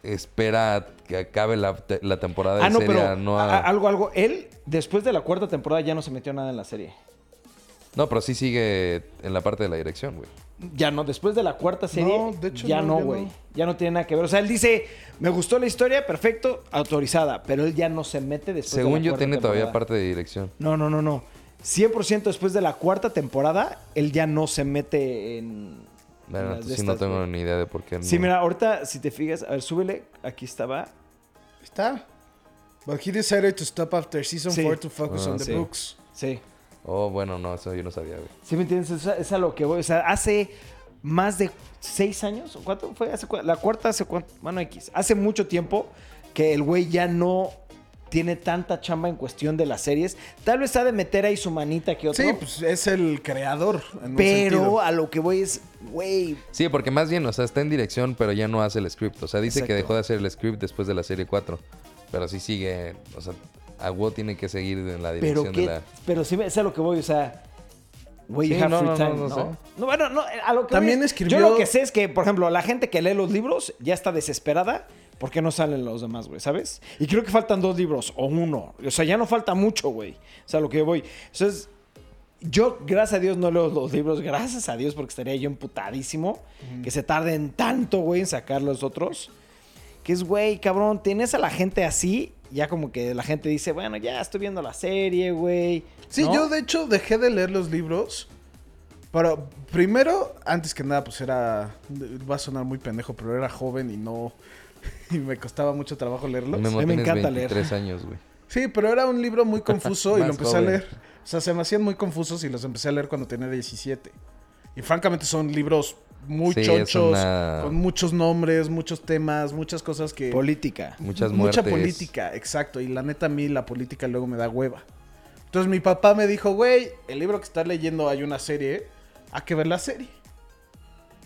espera que acabe la, la temporada de Ah, no, serie. pero no, a- a- algo, algo. Él, después de la cuarta temporada, ya no se metió nada en la serie. no, pero sí sigue en la parte de la dirección, güey. Ya no, después de la cuarta serie, No, de hecho, ya no, no, ya güey. no. Ya no tiene nada que ver. O sea, él dice, me gustó la historia, perfecto, autorizada. Pero él ya no se mete después de Según la yo, cuarta tiene todavía parte de dirección. No, no, no, no. 100% después de la cuarta temporada, él ya no se mete en... Bueno, en de sí no tengo ni idea de por qué. Sí, no. mira, ahorita si te fijas, a ver, súbele, aquí estaba. Está. But he decided to stop after season Sí. 4 to focus Ah, on the sí. books. Sí. Oh, bueno, no, eso yo no sabía, güey. ¿Sí me entiendes? Es a, es a lo que voy. O sea, hace más de seis años, ¿o cuánto fue? ¿Hace la cuarta hace cuánto? Bueno, X. Hace mucho tiempo que el güey ya no tiene tanta chamba en cuestión de las series. Tal vez ha de meter ahí su manita que otro. Sí, pues es el creador. en pero a lo que voy es, güey, Sí, porque más bien, o sea, está en dirección, pero ya no hace el script. O sea, dice que dejó de hacer el script después de la serie 4. Pero sí sigue, o sea, Aguo tiene que seguir en la pero dirección qué, de la... pero sí es a lo que voy, o sea, güey, Sí, no, no, time, no, ¿no? no sé. No, bueno, no, a lo que También voy es- escribió- Yo lo que sé es que, por ejemplo, la gente que lee los libros ya está desesperada porque no salen los demás, güey, ¿sabes? Y creo que faltan dos libros o uno. O sea, ya no falta mucho, güey. O sea, a lo que voy. Entonces, yo, gracias a Dios, no leo los libros. Gracias a Dios, porque estaría yo emputadísimo. Que se tarden tanto, güey, en sacar los otros. Que es, güey, cabrón, tienes a la gente así. Ya como que la gente dice, bueno, ya estoy viendo la serie, güey. Sí, ¿no? yo de hecho dejé de leer los libros. Pero primero, antes que nada, pues era. Va a sonar muy pendejo, pero era joven y no. Y me costaba mucho trabajo leerlos. Memo, A mí me encanta leer. 23 años, güey. Sí, pero era un libro muy confuso y lo empecé joven. a leer. O sea, se me hacían muy confusos y los empecé a leer cuando tenía 17. Y francamente son libros muy Sí, chonchos, una- con muchos nombres, muchos temas, muchas cosas que... Política. Muchas Mucha muertes. política, exacto. Y la neta a mí la política luego me da hueva. Entonces mi papá me dijo, güey, el libro que estás leyendo hay una serie, hay que ver la serie.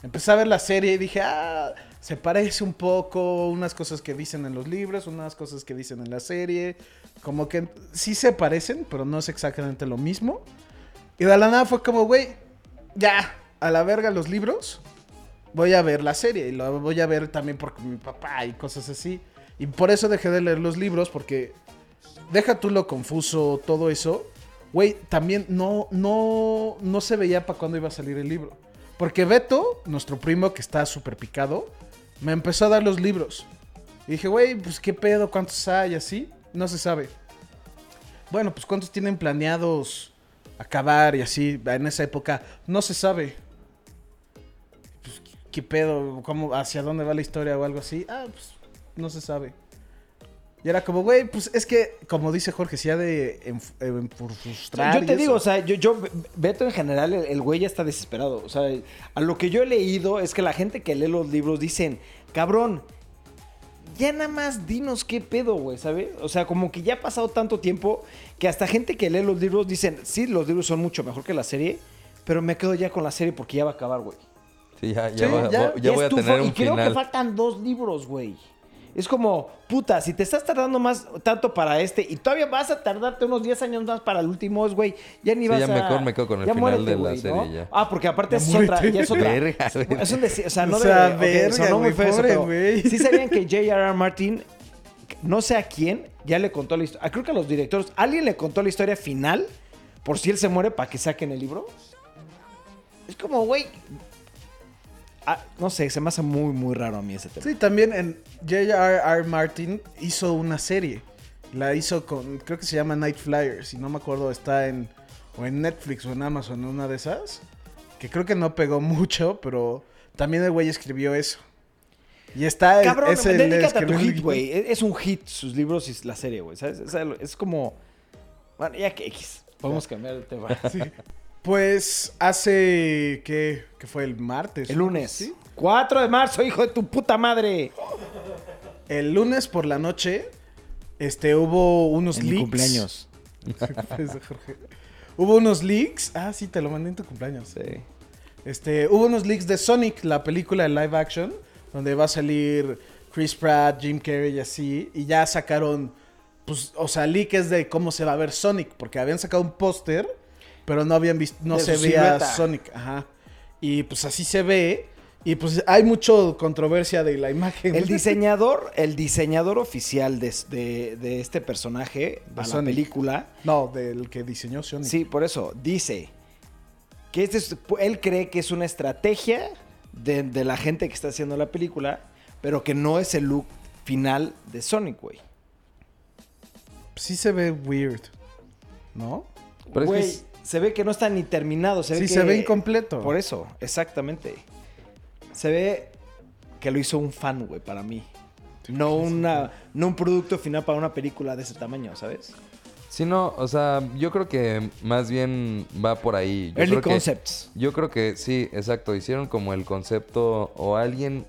Empecé a ver la serie y dije, ah, se parece un poco, unas cosas que dicen en los libros, unas cosas que dicen en la serie. Como que sí se parecen, pero no es exactamente lo mismo. Y de la nada fue como, güey, ya, a la verga los libros. Voy a ver la serie y lo voy a ver también porque mi papá y cosas así. Y por eso dejé de leer los libros porque deja tú lo confuso, todo eso. Güey, también no, no, no se veía para cuándo iba a salir el libro. Porque Beto, nuestro primo que está súper picado, me empezó a dar los libros. Y dije, güey, pues qué pedo, cuántos hay, así. No se sabe. Bueno, pues cuántos tienen planeados acabar y así. En esa época, no se sabe. ¿Qué- ¿Qué pedo? ¿Cómo, ¿Hacia dónde va la historia o algo así? Ah, pues no se sabe. Y era como, güey, pues es que, como dice Jorge, si ha de enf- frustrar. yo te digo, o sea, yo, yo, Beto en general, el, el güey ya está desesperado. O sea, a lo que yo he leído es que la gente que lee los libros dicen, cabrón, ya nada más dinos qué pedo, güey, ¿sabes? O sea, como que ya ha pasado tanto tiempo que hasta gente que lee los libros dicen, sí, los libros son mucho mejor que la serie, pero me quedo ya con la serie porque ya va a acabar, güey. Sí, ya, ya, Sí, va- ya- ya voy a tener y un creo que faltan dos libros, güey. Es como, puta, si te estás tardando más tanto para este y todavía vas a tardarte unos 10 años más para el último, es, güey, ya ni Sí, vas ya a... mejor me quedo con el ya final de la güey, serie, ¿no? ya. Ah, porque aparte Ya es otra, ya es otra. Verga, es un deci- o sea, no O sea, de... sonó muy feo pero güey. Sí sabían que J.R.R. Martin, no sé a quién, ya le contó la historia. Creo que a los directores, alguien le contó la historia final por si él se muere para que saquen el libro. Es como, güey... ah, no sé, se me hace muy, muy raro a mí ese tema. Sí, también en J.R.R. Martin hizo una serie. La hizo con, creo que se llama Night Flyers, si no me acuerdo, está en, o en Netflix o en Amazon, una de esas. Que creo que no pegó mucho, pero también el güey escribió eso. Y está Cabrón, ese le dedícate a tu el hit, güey. Es es un hit sus libros y la serie, güey. ¿Sabes? Es, es como. Bueno, ya que X. Podemos cambiar el tema. Pues hace, ¿qué? ¿Qué fue? ¿El martes? El lunes. ¿Sí? 4 de marzo, hijo de tu puta madre. El lunes por la noche, este, hubo unos En mi leaks. cumpleaños. Hubo unos leaks. Ah, sí, te lo mandé en tu cumpleaños. Sí. Este, hubo unos leaks de Sonic, la película de live action, donde va a salir Chris Pratt, Jim Carrey y así, y ya sacaron, pues, o sea, leaks de cómo se va a ver Sonic, porque habían sacado un póster, pero no habían visto, no se veía silueta. Sonic, ajá. Y pues así se ve, y pues hay mucho controversia de la imagen. El diseñador, el diseñador oficial de, de- de este personaje, De la Sonic. película, No, del que diseñó Sonic. sí, por eso, dice que este es- él cree que es una estrategia de, de la gente que está haciendo la película, pero que no es el look final de Sonic, güey. Sí se ve weird, ¿no? Pero es que Güey, es- se ve que no está ni terminado. Se ve Sí, que- se ve incompleto. Por eso, exactamente. Se ve que lo hizo un fan, güey, para mí. No, una, no un producto final para una película de ese tamaño, ¿sabes? Sí, no, o sea, yo creo que más bien va por ahí. Yo Early creo que- concepts. Yo creo que sí, exacto. Hicieron como el concepto o alguien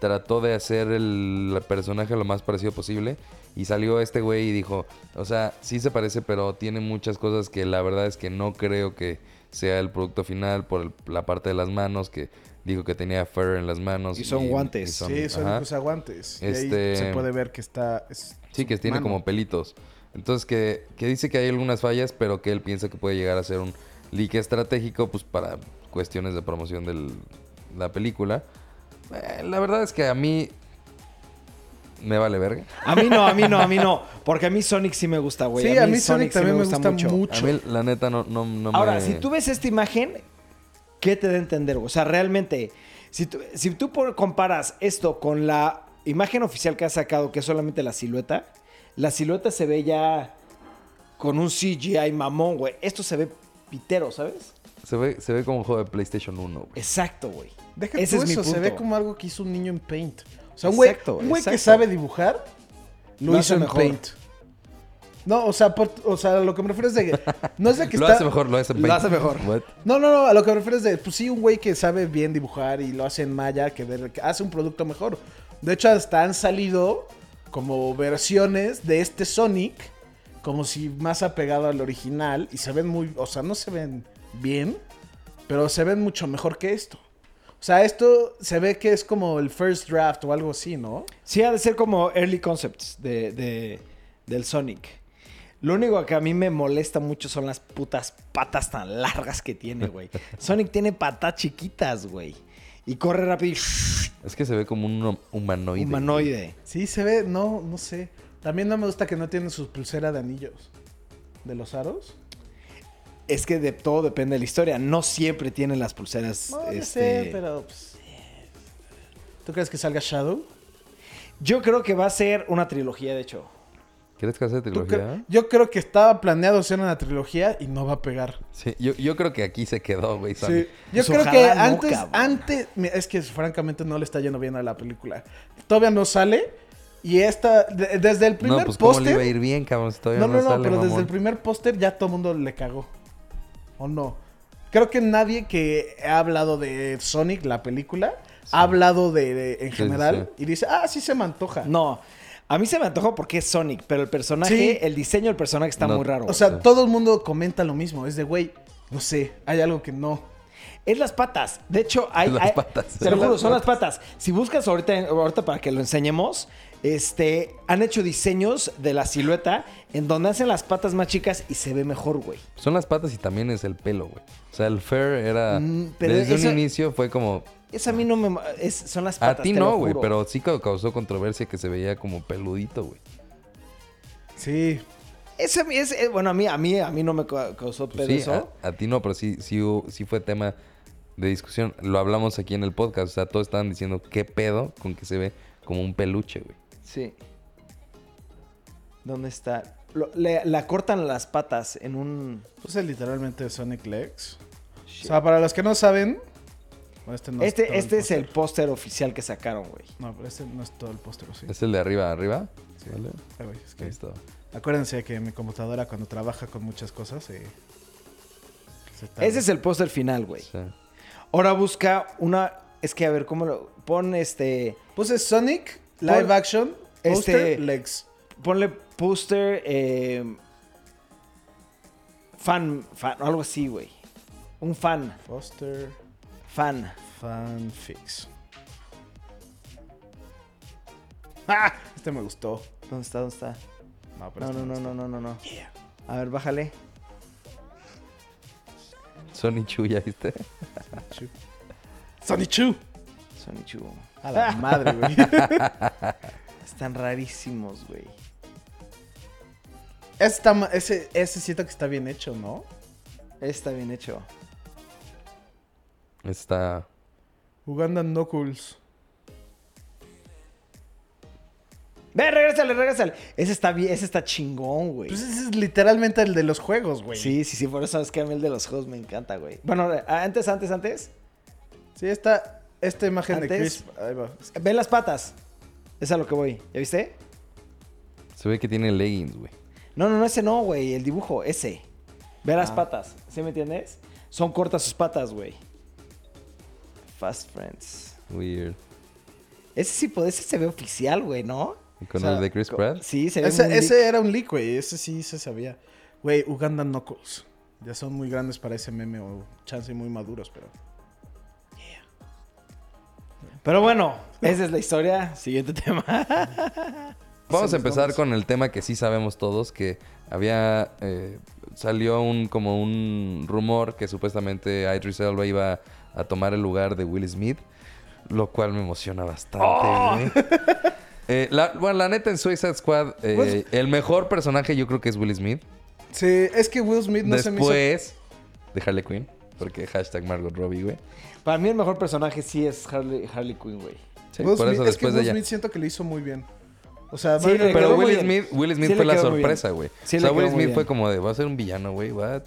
trató de hacer el personaje lo más parecido posible Y salió este güey y dijo, o sea, sí se parece, pero tiene muchas cosas que la verdad es que no creo que sea el producto final por el- la parte de las manos, que dijo que tenía fur en las manos. Y son guantes. Sí, son ajá. usa guantes. Y ahí Este- se puede ver que está. es Sí, que tiene mano. como pelitos. Entonces que, que dice que hay algunas fallas, pero que él piensa que puede llegar a ser un leak estratégico pues para cuestiones de promoción de la película. Eh, la verdad es que a mí me vale verga. A mí no, a mí no, a mí no. Porque a mí Sonic sí me gusta, güey. Sí, a mí Sonic también me gusta mucho. A mí la neta no, no, no Ahora, me... si tú ves esta imagen, ¿qué te da a entender? güey? O sea, realmente, si tú, si tú comparas esto con la imagen oficial que ha sacado, que es solamente la silueta, la silueta se ve ya con un CGI mamón, güey. Esto se ve pitero, ¿sabes? Se ve, se ve como un juego de PlayStation 1, güey. Exacto, güey. Deja Ese tú es mi eso, se punto. ve como algo que hizo un niño en Paint. O sea, un güey, Exacto, un güey que sabe dibujar lo, Lo hizo en mejor. Paint. No, o sea, por- o sea, lo que me refiero es de que no es de que Lo está hace mejor, lo hace Lo Paint. hace mejor. What? No, no, no, a lo que me refiero es de pues sí, un güey que sabe bien dibujar y lo hace en Maya, que, de- que hace un producto mejor. De hecho, hasta han salido como versiones de este Sonic como si más apegado al original y se ven muy, o sea, no se ven bien, pero se ven mucho mejor que esto. O sea, esto se ve que es como el first draft o algo así, ¿no? Sí, ha de ser como early concepts de, de- del Sonic. Lo único que a mí me molesta mucho son las putas patas tan largas que tiene, güey. Sonic tiene patas chiquitas, güey. Y corre rápido y Es que se ve como un humanoide. humanoide. Sí, se ve, no, no sé. También no me gusta que no tiene su pulsera de anillos. ¿De los aros? Es que de todo depende de la historia. No siempre tienen las pulseras. No, este... sé, pero... pues, ¿Tú crees que salga Shadow? Yo creo que va a ser una trilogía, de hecho. ¿Quieres que hace ¿Tú trilogía? cre- Yo creo que estaba planeado hacer una trilogía y no va a pegar. Sí, yo, yo creo que aquí se quedó, güey. Sí. Yo Pues creo que no, antes, cabrón. antes, es que francamente no le está yendo bien a la película. Todavía no sale y esta, de- desde el primer No, pues cómo le iba a póster, ir bien, cabrón, si todavía no, no, no, no, sale, pero desde el primer póster ya todo el mundo le cagó. ¿O no? Creo que nadie que ha hablado de Sonic, la película, ha hablado de, de- en Sí, general sí. y dice, ah, sí se me antoja. No. A mí se me antojó porque es Sonic, pero el personaje, Sí. el diseño del personaje está No. muy raro. O sea, Sí. todo el mundo comenta lo mismo. Es de, güey, no sé, hay algo que no. Es las patas. De hecho, hay. Las hay- patas. Te lo Son juro, las son las patas. Si buscas ahorita, ahorita para que lo enseñemos, este, han hecho diseños de la silueta en donde hacen las patas más chicas y se ve mejor, güey. Son las patas y también es el pelo, güey. O sea, el fair era... Mm, pero desde eso- un inicio fue como... Eso a mí no me. es- son las A patas. ti te lo no, güey, pero sí ca- causó controversia que se veía como peludito, güey. Sí. Ese a es, eh, bueno, a mí, a mí, a mí no me ca- causó Pues pedo sí, eso. a, a ti no, pero sí, sí, sí fue tema de discusión. Lo hablamos aquí en el podcast. O sea, todos estaban diciendo qué pedo con que se ve como un peluche, güey. Sí. ¿Dónde está? Lo- le, la cortan las patas en un. Pues es literalmente Sonic Legs. O sea, para los que no saben. este no es todo este este es el póster. oficial que sacaron, güey. No, pero este no es todo el póster, ¿o ¿sí? ¿Es el de arriba, arriba? Sí, ¿vale? Ay, güey, es que- Ahí está. Acuérdense que mi computadora cuando trabaja con muchas cosas eh, se tarda. Ese es el póster final, güey. Sí. Ahora busca una. Es que a ver, ¿cómo lo. Pon este. Puse Sonic Live Pon- Action Poster este- Legs. Ponle póster. eh, fan, fan. Algo así, güey. Un fan. Poster Fan. Fanfix. ¡Ah! Este me gustó. ¿Dónde está? ¿Dónde está? No, pero No, este no, no, no, no, no, no. Yeah. A ver, bájale. Sony Chu, ¿ya viste? Sonic Chu. Sony Chu. A la madre, güey. Están rarísimos, güey. Ese, está ese, ese siento que está bien hecho, ¿no? Está bien hecho. Está... Uganda Knuckles. Ve, regrésale, regrésale. Ese está bien, ese está chingón, güey. Pues ese es literalmente el de los juegos, güey. Sí, sí, sí, por eso es que a mí el de los juegos me encanta, güey. Bueno, antes, antes, antes. Sí, esta, esta imagen de Chris. Ahí va. Es que- Ve las patas. Es a lo que voy. ¿Ya viste? Se ve que tiene leggings, güey. No, no, no, ese no, güey. El dibujo, ese. Ve las Ah. patas. ¿Sí me entiendes? Son cortas sus patas, güey. Fast Friends. Weird. Ese sí, ese se ve oficial, güey, ¿no? Y con O sea, el de Chris Pratt. Sí, se ve Ese, muy ese era un leak, güey. Ese sí se sabía. Güey, Uganda Knuckles. Ya son muy grandes para ese meme o chance muy maduros, pero... Pero bueno, esa es la historia. Siguiente tema. Vamos a empezar vamos. con el tema que sí sabemos todos, que había... eh, salió un como un rumor que supuestamente Idris Elba iba a tomar el lugar de Will Smith, lo cual me emociona bastante. ¡Oh! güey. Eh, la, bueno, la neta en Suicide Squad, eh, Pues- el mejor personaje yo creo que es Will Smith. Sí, es que Will Smith no se me hizo... Después de Harley Quinn, porque hashtag Margot Robbie, güey. Para mí el mejor personaje sí es Harley, Harley Quinn, güey. Sí, Will por Smith- eso es que después de Will ella. Smith siento que le hizo muy bien. O sea, Sí, le Pero quedó Robbie- muy Will. Smith, Will Smith Sí le fue la quedó muy sorpresa, güey. Sí o le sea, Will muy Smith bien. fue como de, va a ser un villano, güey, what?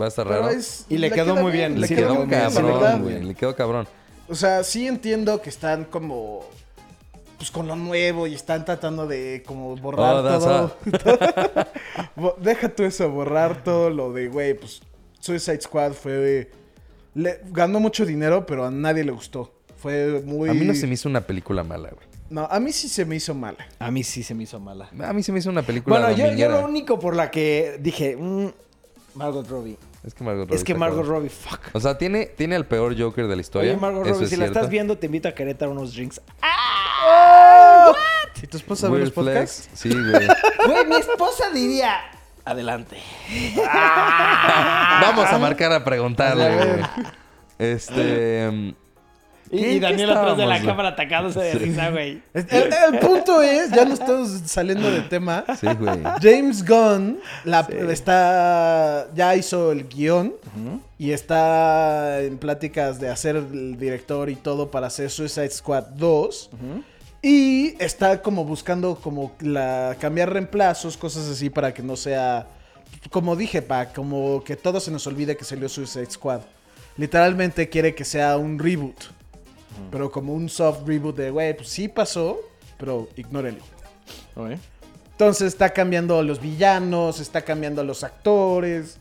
Va a estar pero raro. es- Y le quedó muy bien, Le sí, quedó muy bien, cabrón, güey. Le quedó cabrón. O sea, sí entiendo que están como... Pues con lo nuevo y están tratando de como borrar Oh, that's todo. Bo- Deja tú eso, borrar todo lo de, güey, pues Suicide Squad fue... le- ganó mucho dinero, pero a nadie le gustó. Fue muy... A mí no se me hizo una película mala, güey. No, a mí sí se me hizo mala. A mí sí se me hizo mala. A mí se me hizo una película Bueno, yo, yo lo único por la que dije, mm, Margot Robbie. Es que Margot Robbie es que Margot. Robbie, fuck. O sea, tiene, tiene el peor Joker de la historia. Oye, Margot Eso Robbie, es si la estás viendo, te invito a Querétaro unos drinks. ¿Y tu esposa ve los podcasts? Sí, güey. Güey, mi esposa diría, adelante. Vamos a marcar a preguntarle, güey. Este... Y, ¿Qué- y Daniel atrás de la güey? cámara atacándose de risa, güey. El, el punto es, ya no estamos saliendo de tema. Sí, güey. James Gunn la, está ya hizo el guion y está en pláticas de hacer el director y todo para hacer Suicide Squad 2 y está como buscando como la cambiar reemplazos, cosas así para que no sea como dije, para como que todo se nos olvide que salió Suicide Squad. Literalmente quiere que sea un reboot. Pero como un soft reboot de, güey, pues sí pasó, pero ignórenlo. Entonces está cambiando a los villanos, está cambiando a los actores.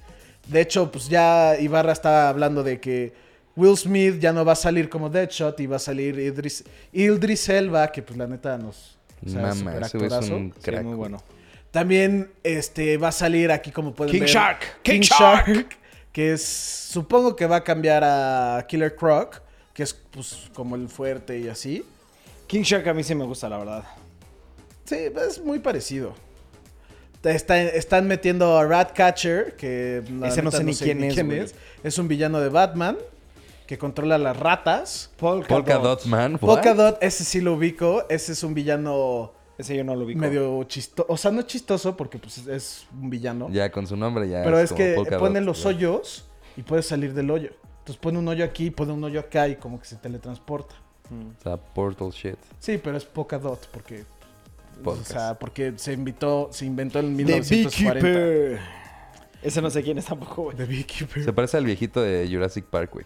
De hecho, pues ya Ibarra estaba hablando de que Will Smith ya no va a salir como Deadshot y va a salir Idris, Idris Elba, que pues la neta nos... o sea, Mamá, es un Sí, crack. muy bueno. También este, va a salir aquí como pueden King ver. Shark, King, King Shark. Shark. Que es... Supongo que va a cambiar a Killer Croc. Que es pues como el fuerte y así. King Shark a mí sí me gusta, la verdad. Sí, es muy parecido. Está- están metiendo a Ratcatcher, que la Ese no sé ni quién es. Es un villano de Batman que controla las ratas. Polka, Polka Dot. Dot Man. what? Polka Dot, ese sí lo ubico. Ese es un villano Ese yo no lo vi. medio chistoso. O sea, no chistoso porque pues, es un villano. Ya con su nombre ya pero es, como que Polka pone Dot, los ya. hoyos y puede salir del hoyo. Entonces pone un hoyo aquí, pone un hoyo acá y como que se teletransporta. O sea, Portal shit. Sí, pero es Polka Dot porque... Podcast. O sea, porque se invitó, se inventó en The 1940. Beekeeper. Ese no sé quién es tampoco, güey. The Beekeeper. Se parece al viejito de Jurassic Park, güey.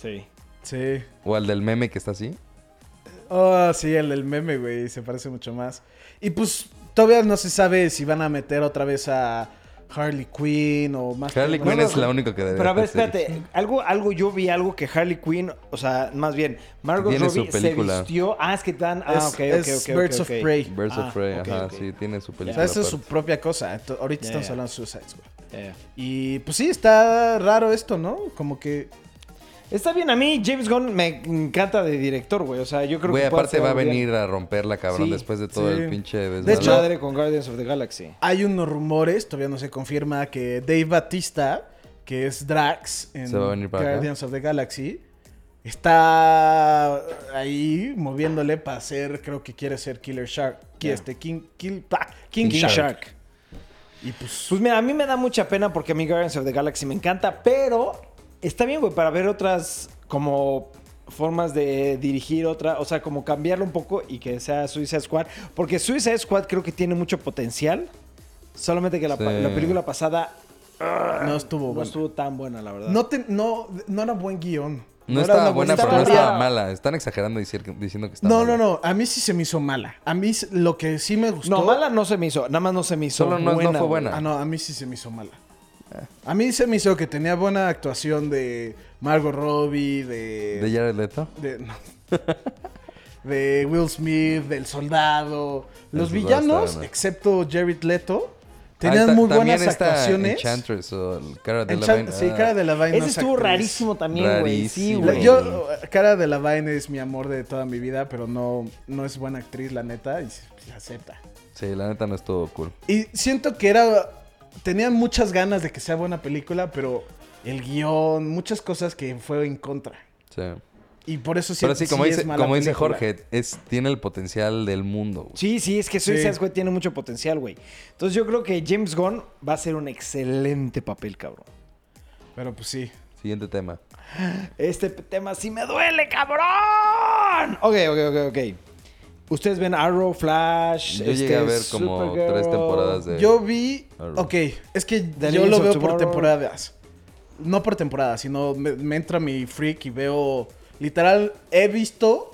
Sí. Sí. O al del meme que está así. Oh, sí, el del meme, güey. Se parece mucho más. Y pues todavía no se sabe si van a meter otra vez a Harley Quinn o más. Harley Quinn no, es la única que debe Pero a ver, espérate. Algo, algo, yo vi algo que Harley Quinn, o sea, más bien, Margot Tiene su Robbie se vistió. Ah, es que dan. Ah, Es, ok, ok, es ok. Birds ok, of. Prey. Birds Ah, of Prey, ok, ajá, sí, tiene su O película. sea, esa es su propia cosa. Ahorita Ya, estamos ya. hablando de Suicide Squad. Eh. Y pues sí, está raro esto, ¿no? Como que. Está bien, a mí James Gunn me encanta de director, güey. O sea, yo creo Güey, que aparte va a bien. venir a romperla, cabrón, Sí, después de todo sí. el pinche De hecho- Madre con Guardians of the Galaxy. Hay unos rumores, todavía no se confirma, que Dave Batista, que es Drax en acá. Guardians of the Galaxy, está ahí moviéndole para hacer, creo que quiere ser Killer Shark. Ya. Este, King, Kill- ah, King, King Shark. Shark. Y pues, Pues mira, a mí me da mucha pena porque a mí Guardians of the Galaxy me encanta, pero está bien, güey, para ver otras como formas de dirigir otra, o sea, como cambiarlo un poco y que sea Suicide Squad, porque Suicide Squad creo que tiene mucho potencial, solamente que la, pa- Sí. la película pasada no estuvo no estuvo tan buena, la verdad. No, te- no, no era buen guion. No, era estaba buena, buena pero no estaba mala. Están exagerando dicir- diciendo que está No, mala. no, no. A mí sí se me hizo mala. A mí lo que sí me gustó. No, mala no se me hizo, nada más no se me hizo Solo no- no buena. fue güey. buena. Ah, no, a mí sí se me hizo mala. A mí se me hizo que tenía buena actuación de Margot Robbie, de... ¿De Jared Leto? de- no. de Will Smith, del soldado. Los villanos, excepto Jared Leto, Ah, tenían muy buenas está actuaciones. Enchantress o el Cara de Enchant- la sí, Cara de la Vaina. Ese estuvo rarísimo también, güey. Sí, güey. Yo, Cara de la Vaina es mi amor de toda mi vida, pero no, no es buena actriz, la neta, y se, se acepta. Sí, la neta no estuvo cool. Y siento que era. Tenían muchas ganas de que sea buena película, pero el guion, muchas cosas que fue en contra. Sí. Y por eso sí, Pero sí, como sí dice, es mala como dice película. Jorge, es, tiene el potencial del mundo. güey. Sí, sí, es que Sí. Suicide Squad tiene mucho potencial, güey. Entonces yo creo que James Gunn va a hacer un excelente papel, cabrón. Pero pues sí. Siguiente tema. Este tema sí me duele, cabrón. Ok, ok, ok, ok. Ustedes ven Arrow, Flash. Yo llegué a este, ver como Supergirl. tres temporadas de... Yo vi. Arrow. Ok, es que The yo Legends lo veo por temporadas. No por temporadas, sino me, me entra mi freak y veo. Literal, he visto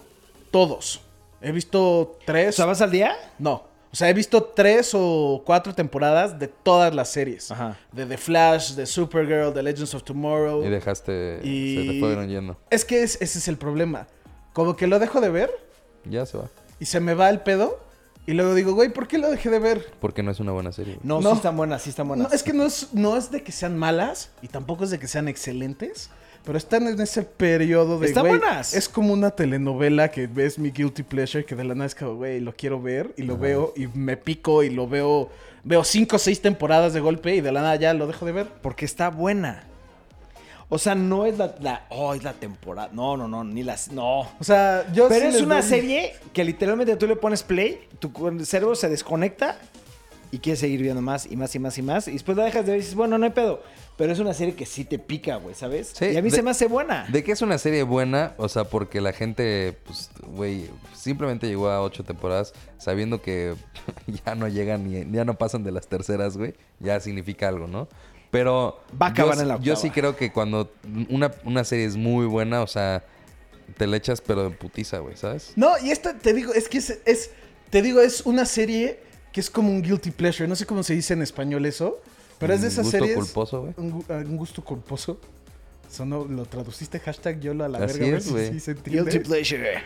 todos. He visto O tres. sea, ¿vas al día? No. O sea, he visto tres o cuatro temporadas de todas las series. Ajá. De The Flash, de Supergirl, de Legends of Tomorrow. Y dejaste... Y- Se te fueron yendo. Es que es- ese es el problema. Como que lo dejo de ver Ya se va. Y se me va el pedo. Y luego digo, güey, ¿por qué lo dejé de ver? Porque no es una buena serie. No, No. sí están buenas, sí están buenas. No, es que no es, no es de que sean malas y tampoco es de que sean excelentes, pero están en ese periodo de. Están güey, buenas. Es como una telenovela que ves mi guilty pleasure, que de la nada es como, güey, lo quiero ver y lo veo y me pico y lo veo. Veo cinco o seis temporadas de golpe y de la nada ya lo dejo de ver. Porque está buena. O sea, no es la, la- Oh, es la temporada. No, no, no, ni las. No. O sea, yo. Pero sí es una doy- serie que literalmente tú le pones play, tu cerebro se desconecta y quieres seguir viendo más y más y más y más. Y después la dejas de ver y dices, bueno, no hay pedo. Pero es una serie que sí te pica, güey, ¿sabes? Sí, y a mí de- se me hace buena. ¿De qué es una serie buena? O sea, porque la gente, pues, güey, simplemente llegó a ocho temporadas sabiendo que ya no llegan ni ya no pasan de las terceras, güey. Ya significa algo, ¿no? Pero Va a acabar yo, en la yo octava. sí creo que cuando una, una serie es muy buena, o sea, te le echas pero en putiza, güey, ¿sabes? No, y esta, te digo, es que es, es- Te digo, es una serie que es como un guilty pleasure. No sé cómo se dice en español eso. Pero es de Un esas gusto series. culposo, güey. Un, gu- ah, un gusto culposo. Eso no, lo traduciste hashtag yo a la Así verga. es, si güey. sí se entiende. Guilty pleasure.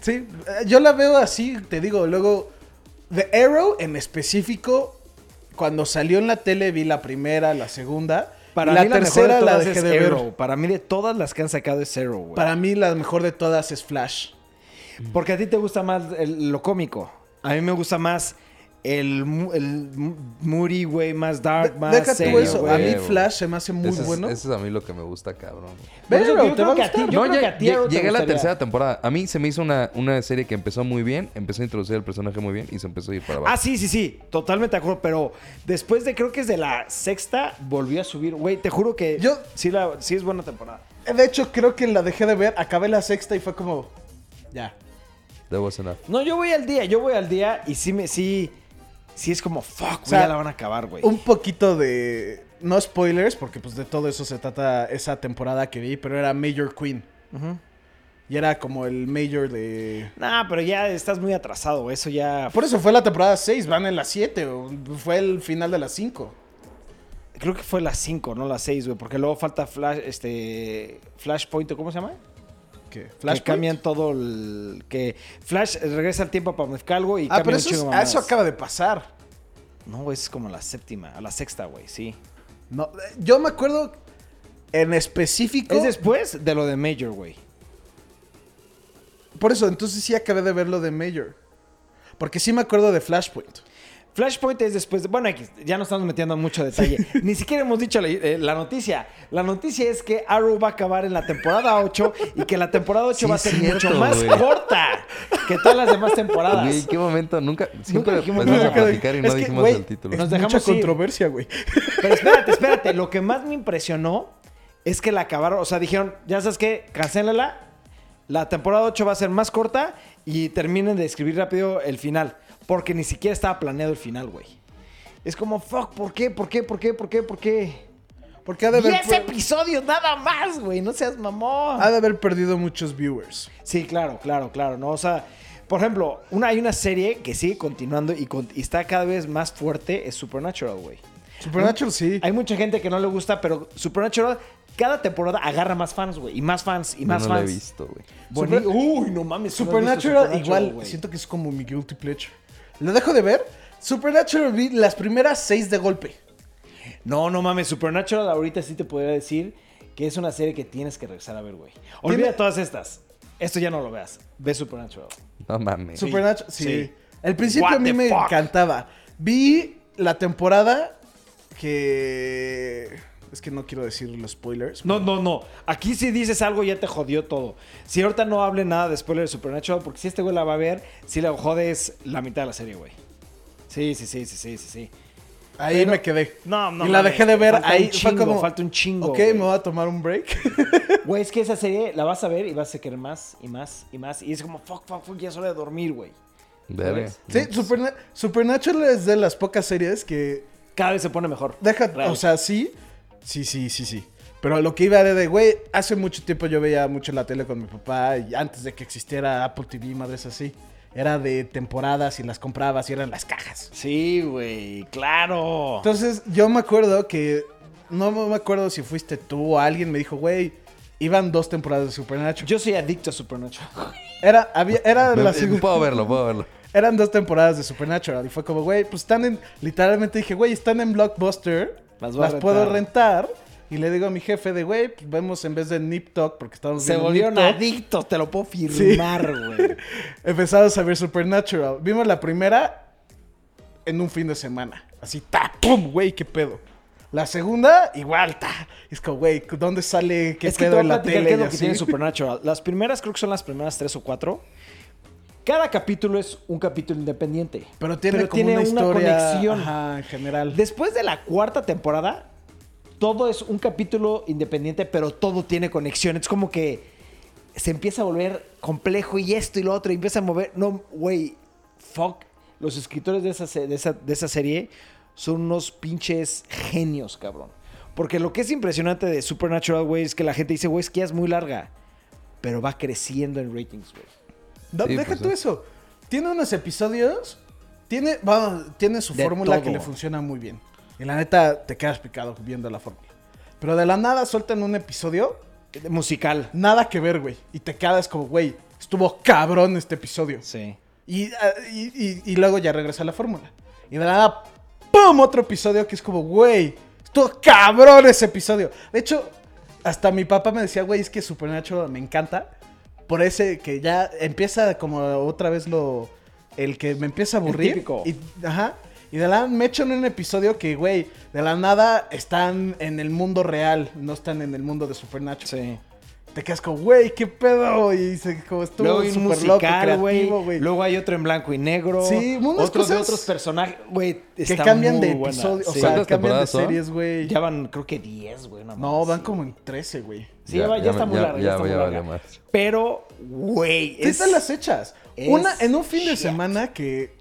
Sí, eh, yo la veo así, te digo. Luego, The Arrow en específico, cuando salió en la tele vi la primera, la segunda. Para la mí la tercera mejor de la dejé es de ver. Arrow. Para mí de todas las que han sacado es Arrow, güey. Para mí la mejor de todas es Flash. Porque a ti te gusta más el- lo cómico. A mí me gusta más el, el moody, güey, más dark, más Deja tú serio, eso. A mí. Flash se me hace muy Ese es, bueno. ese es a mí lo que me gusta, cabrón. Eso Velo, yo te creo que a ti- No, creo que lle- a ti lle- Arrow te llegué a la tercera temporada. A mí se me hizo una, una serie que empezó muy bien, empezó a introducir el personaje muy bien y se empezó a ir para abajo. Ah, sí, sí, sí. Totalmente de acuerdo. Pero después de, creo que es de la sexta, volvió a subir. Güey, te juro que Yo- sí, la, sí es buena temporada. De hecho, creo que la dejé de ver. Acabé la sexta y fue como. Ya. That was enough. No, yo voy al día, yo voy al día y sí me, sí, sí es como, fuck, güey, sea, ya la van a acabar, güey. Un poquito de. No spoilers, porque pues de todo eso se trata esa temporada que vi, pero era Major Queen. Y era como el Major de. Nah, pero ya estás muy atrasado, eso ya... Por eso fue la temporada 6, van en la 7, o fue el final de la 5. Creo que fue la 5, no la 6, güey, porque luego falta Flash, este, Flashpoint, ¿o ¿cómo se llama? Que cambian todo el... Que Flash regresa al tiempo para modificar algo y Ah, cambia pero un eso, chingo es- de mamadas. eso acaba de pasar. No, es como la séptima, a la sexta, güey, sí. No, eh, yo me acuerdo en específico. Es después de lo de Major, güey. Por eso, entonces sí acabé de ver lo de Major. Porque sí me acuerdo de Flashpoint. Flashpoint es después de... Bueno, ya no estamos metiendo en mucho detalle. Ni siquiera hemos dicho la, eh, la noticia. La noticia es que Arrow va a acabar en la temporada 8 y que la temporada 8 Sí, va a ser cierto, mucho más corta que todas las demás temporadas. Güey, ¿qué momento? Nunca, siempre dijimos empezamos nada. a platicar y no Es que, dijimos güey, el título. Nos dejamos mucha ir. controversia, güey. Pero espérate, espérate. Lo que más me impresionó es que la acabaron. O sea, dijeron, ya sabes qué, cancélala. La temporada 8 va a ser más corta y terminen de escribir rápido el final. Porque ni siquiera estaba planeado el final, güey. Es como, fuck, ¿por qué? ¿Por qué? ¿Por qué? ¿Por qué? ¿por qué? Porque ha de, haber, 10 episodios nada más, güey. No seas mamón. ha de haber perdido muchos viewers. Sí, claro, claro, claro. ¿no? O sea, por ejemplo, una, hay una serie que sigue continuando y, con- y está cada vez más fuerte, es Supernatural, güey. Supernatural sí. Hay mucha gente que no le gusta, pero Supernatural cada temporada agarra más fans, güey. Y más fans, y más no lo he fans. visto, güey. Super- Uy, no mames. ¿no has visto Supernatural, igual, güey? siento que es como mi guilty pleasure. Lo dejo de ver. Supernatural vi las primeras seis de golpe. No, no mames. Supernatural ahorita sí te podría decir que es una serie que tienes que regresar a ver, güey. Olvida Tiene- todas estas. Esto ya no lo veas. Ve Supernatural. No mames. Supernatural, sí. sí. El principio What a mí the me fuck? encantaba. Vi la temporada que... Es que no quiero decir los spoilers. No, no, no. Aquí si dices algo ya te jodió todo. Si ahorita no hable nada de spoiler de Supernatural, porque si este güey la va a ver, si la jodes la mitad de la serie, güey. Sí, sí, sí, sí, sí, sí, sí. Ahí Pero- me quedé. No, no Y la dejé de ver falta ahí. un chingo, como, falta un chingo, Ok, güey. me voy a tomar un break. Güey, es que esa serie la vas a ver y vas a querer más y más y más. Y es como, fuck, fuck, fuck, ya es hora de dormir, güey. Verga. sí, Superna- Supernatural es de las pocas series que Cada vez se pone mejor. Deja, Real. o sea, sí. Sí, sí, sí, sí. Pero lo que iba de, de, güey, hace mucho tiempo yo veía mucho la tele con mi papá y antes de que existiera Apple TV y madres así. Era de temporadas y las comprabas y eran las cajas. Sí, güey, claro. Entonces, yo me acuerdo que. No me acuerdo si fuiste tú o alguien me dijo, güey, iban dos temporadas de Supernatural. Yo soy adicto a Supernatural. Era, había, era la eh, segunda- puedo verlo, puedo verlo. Eran dos temporadas de Supernatural. Y fue como, güey, pues están en. Literalmente dije, güey, están en Blockbuster. Las puedo rentar. Y le digo a mi jefe de, güey, pues vemos en vez de Nip Talk, porque estamos Se volvieron adictos, te lo puedo firmar, güey. Empezamos a ver Supernatural. Vimos la primera en un fin de semana. Así, ta, pum, güey, qué pedo. La segunda, igual, ta. Es como, güey, ¿dónde sale qué es que te pedo voy en la tele? qué es lo que tiene Supernatural. Las primeras creo que son las primeras tres o cuatro. Cada capítulo es un capítulo independiente. Pero tiene como una, historia ajá, en general. Después de la cuarta temporada, todo es un capítulo independiente, pero todo tiene conexión. Es como que se empieza a volver complejo y esto y lo otro, y empieza a mover. No, güey, fuck. Los escritores de esa, de, esa, de esa serie son unos pinches genios, cabrón. Porque lo que es impresionante de Supernatural, güey, es que la gente dice, güey, es que ya es muy larga. Pero va creciendo en ratings, güey. No, Sí, deja pues, tú eso. Tiene unos episodios. Tiene, vamos, tiene su fórmula que le funciona muy bien. Y la neta, te quedas picado viendo la fórmula. Pero de la nada sueltan un episodio. Musical. Nada que ver, güey. Y te quedas como, güey, estuvo cabrón este episodio. Sí. Y, ah, y, y- y luego ya regresa a la fórmula. Y de la nada, ¡pum! Otro episodio que es como, güey, estuvo cabrón ese episodio. De hecho, hasta mi papá me decía, güey, es que Supernatural me encanta. Por ese que ya empieza como otra vez lo. El que me empieza a aburrir. típico. Y, ajá. Y de la me echan un episodio que, güey, de la nada están en el mundo real, no están en el mundo de Supernatural. Sí. Te quedas como, güey, qué pedo. Y se, como estuvo Luego loco, musical, güey. creativo, güey. Luego hay otro en blanco y negro. Sí, Otros de otros personajes. Güey, Que cambian de episodio, o Sí. sea, ¿Cuántas cambian de series, güey. ya van, creo que 10, güey. No, más, van sí. como en 13, güey. Sí, ya, va- ya está muy ya- larga. Ya, ya está muy larga. más. Pero, güey. ¿Qué es- tal las hechas? es Una, en un fin de semana que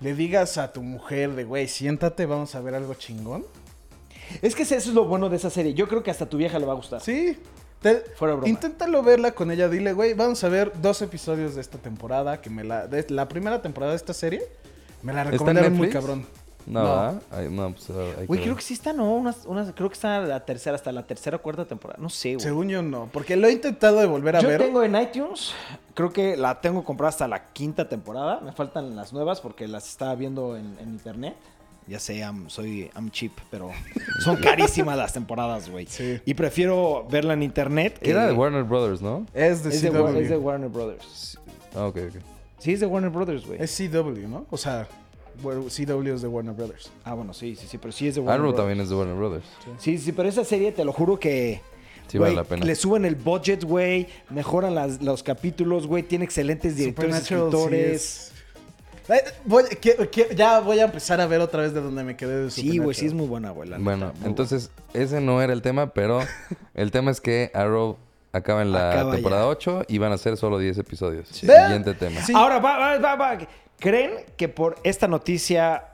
le digas a tu mujer de, güey, siéntate, vamos a ver algo chingón. Es que eso es lo bueno de esa serie. Yo creo que hasta tu vieja le va a gustar. Sí. Te- Fuera broma. Inténtalo verla con ella. Dile, güey, vamos a ver dos episodios de esta temporada. Que me la. De la primera temporada de esta serie. Me la en recomendaron muy cabrón. No, No. Ay, no, pues, hay que Güey, creo que sí está, ¿no? Unas, unas- creo que está la tercera, hasta la tercera o cuarta temporada. No sé, güey. Según yo, no. Porque lo he intentado de volver a Yo ver. tengo en iTunes, creo que la tengo comprada hasta la quinta temporada. Me faltan las nuevas porque las estaba viendo en, en internet. Ya sé, am- soy I'm cheap, pero son carísimas las temporadas, güey. Sí. Y prefiero verla en internet. que- Era de Warner Brothers, ¿no? Es de es, CW. Es de Warner Brothers. Ah, ok, ok. Sí, es de Warner Brothers, güey. Es CW, ¿no? O sea, CW es de Warner Brothers. Ah, bueno, sí, sí, sí, pero sí es de Warner Arrow Brothers. también es de Warner Brothers. Sí, sí, pero esa serie, te lo juro que. Sí vale la pena. Le suben el budget, güey. Mejoran las- los capítulos, güey. Tiene excelentes directores, sí escritores. es- voy- quiero- ya voy a empezar a ver otra vez de donde me quedé de Sí, güey, sí es muy buena, güey. la Bueno, neta, entonces ese no era el tema, pero el tema es que Arrow acaba en la Acaba temporada ya. 8 y van a ser solo 10 episodios. Siguiente tema. Sí. Ahora, va, va, va, va. ¿Creen que por esta noticia,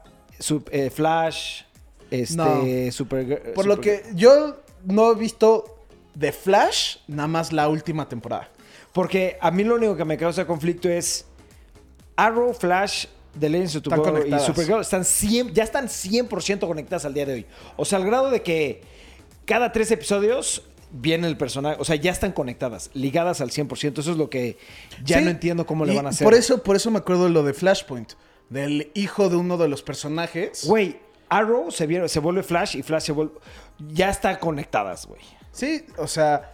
eh, Flash, este, No. Super... Por lo que yo no he visto de Flash, nada más la última temporada. Porque a mí lo único que me causa conflicto es... Arrow, Flash de Legends of Tomorrow y. Supergirl están 100, ya están 100% conectadas al día de hoy. O sea, al grado de que cada tres episodios viene el personaje. O sea, ya están conectadas, ligadas al 100%. Eso es lo que ya Sí, no entiendo cómo le van a hacer. Por eso, por eso me acuerdo de lo de Flashpoint. Del hijo de uno de los personajes. Güey, Arrow se, viene- se vuelve Flash y Flash se vuelve... Ya están conectadas, güey. Sí, o sea,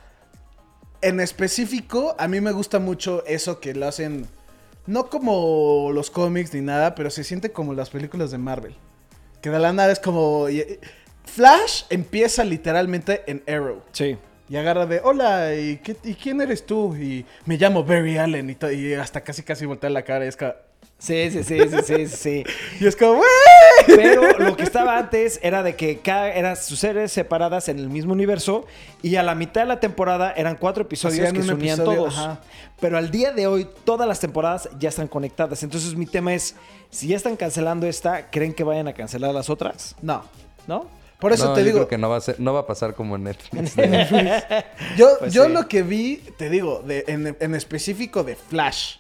en específico, a mí me gusta mucho eso que lo hacen, no como los cómics ni nada, pero se siente como las películas de Marvel. Que de la nada es como... Flash empieza literalmente en Arrow. Sí. Y agarra de, hola, ¿y, qué- y quién eres tú? Y me llamo Barry Allen. Y, y hasta casi casi voltea la cara y es como... Sí, sí, sí, sí, sí, sí. Y es como, "Güey". Pero lo que estaba antes era de que cada, eran sus series separadas en el mismo universo y a la mitad de la temporada eran cuatro episodios Hacían que se unían episodio, todos. ajá. Pero al día de hoy todas las temporadas ya están conectadas. Entonces mi tema es, si ya están cancelando esta, ¿creen que vayan a cancelar las otras? No. ¿No? Por eso No, te yo digo, creo que no va a ser, no va a pasar como en Netflix. Yo, Pues yo sí. lo que vi, te digo, de- en, en específico de Flash.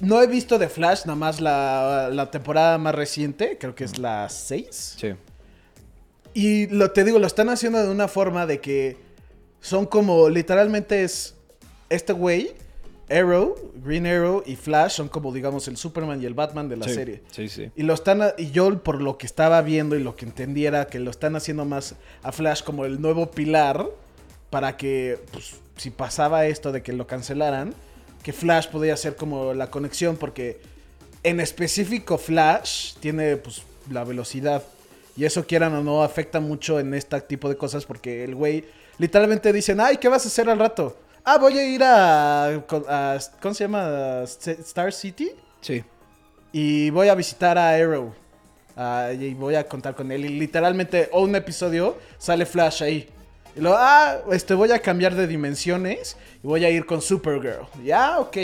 No he visto de Flash, nada más la, la temporada más reciente, creo que es la 6. Sí. Y lo te digo, lo están haciendo de una forma de que son como, literalmente es este güey, Arrow, Green Arrow y Flash son como, digamos, el Superman y el Batman de la sí. serie. Sí, sí. Y lo están a- y yo por lo que estaba viendo y lo que entendí era que lo están haciendo más a Flash como el nuevo pilar para que pues, si pasaba esto de que lo cancelaran, que Flash podía ser como la conexión porque en específico Flash tiene pues la velocidad y eso quieran o no afecta mucho en este tipo de cosas porque el güey literalmente dicen, "Ay, ¿qué vas a hacer al rato?" Ah, voy a ir a, a- ¿cómo se llama? Star City. Sí. Y voy a visitar a Arrow. Ah, y voy a contar con él. Y literalmente, o un episodio, sale Flash ahí. Y luego, ah, este, voy a cambiar de dimensiones. Y voy a ir con Supergirl. Ya, ok.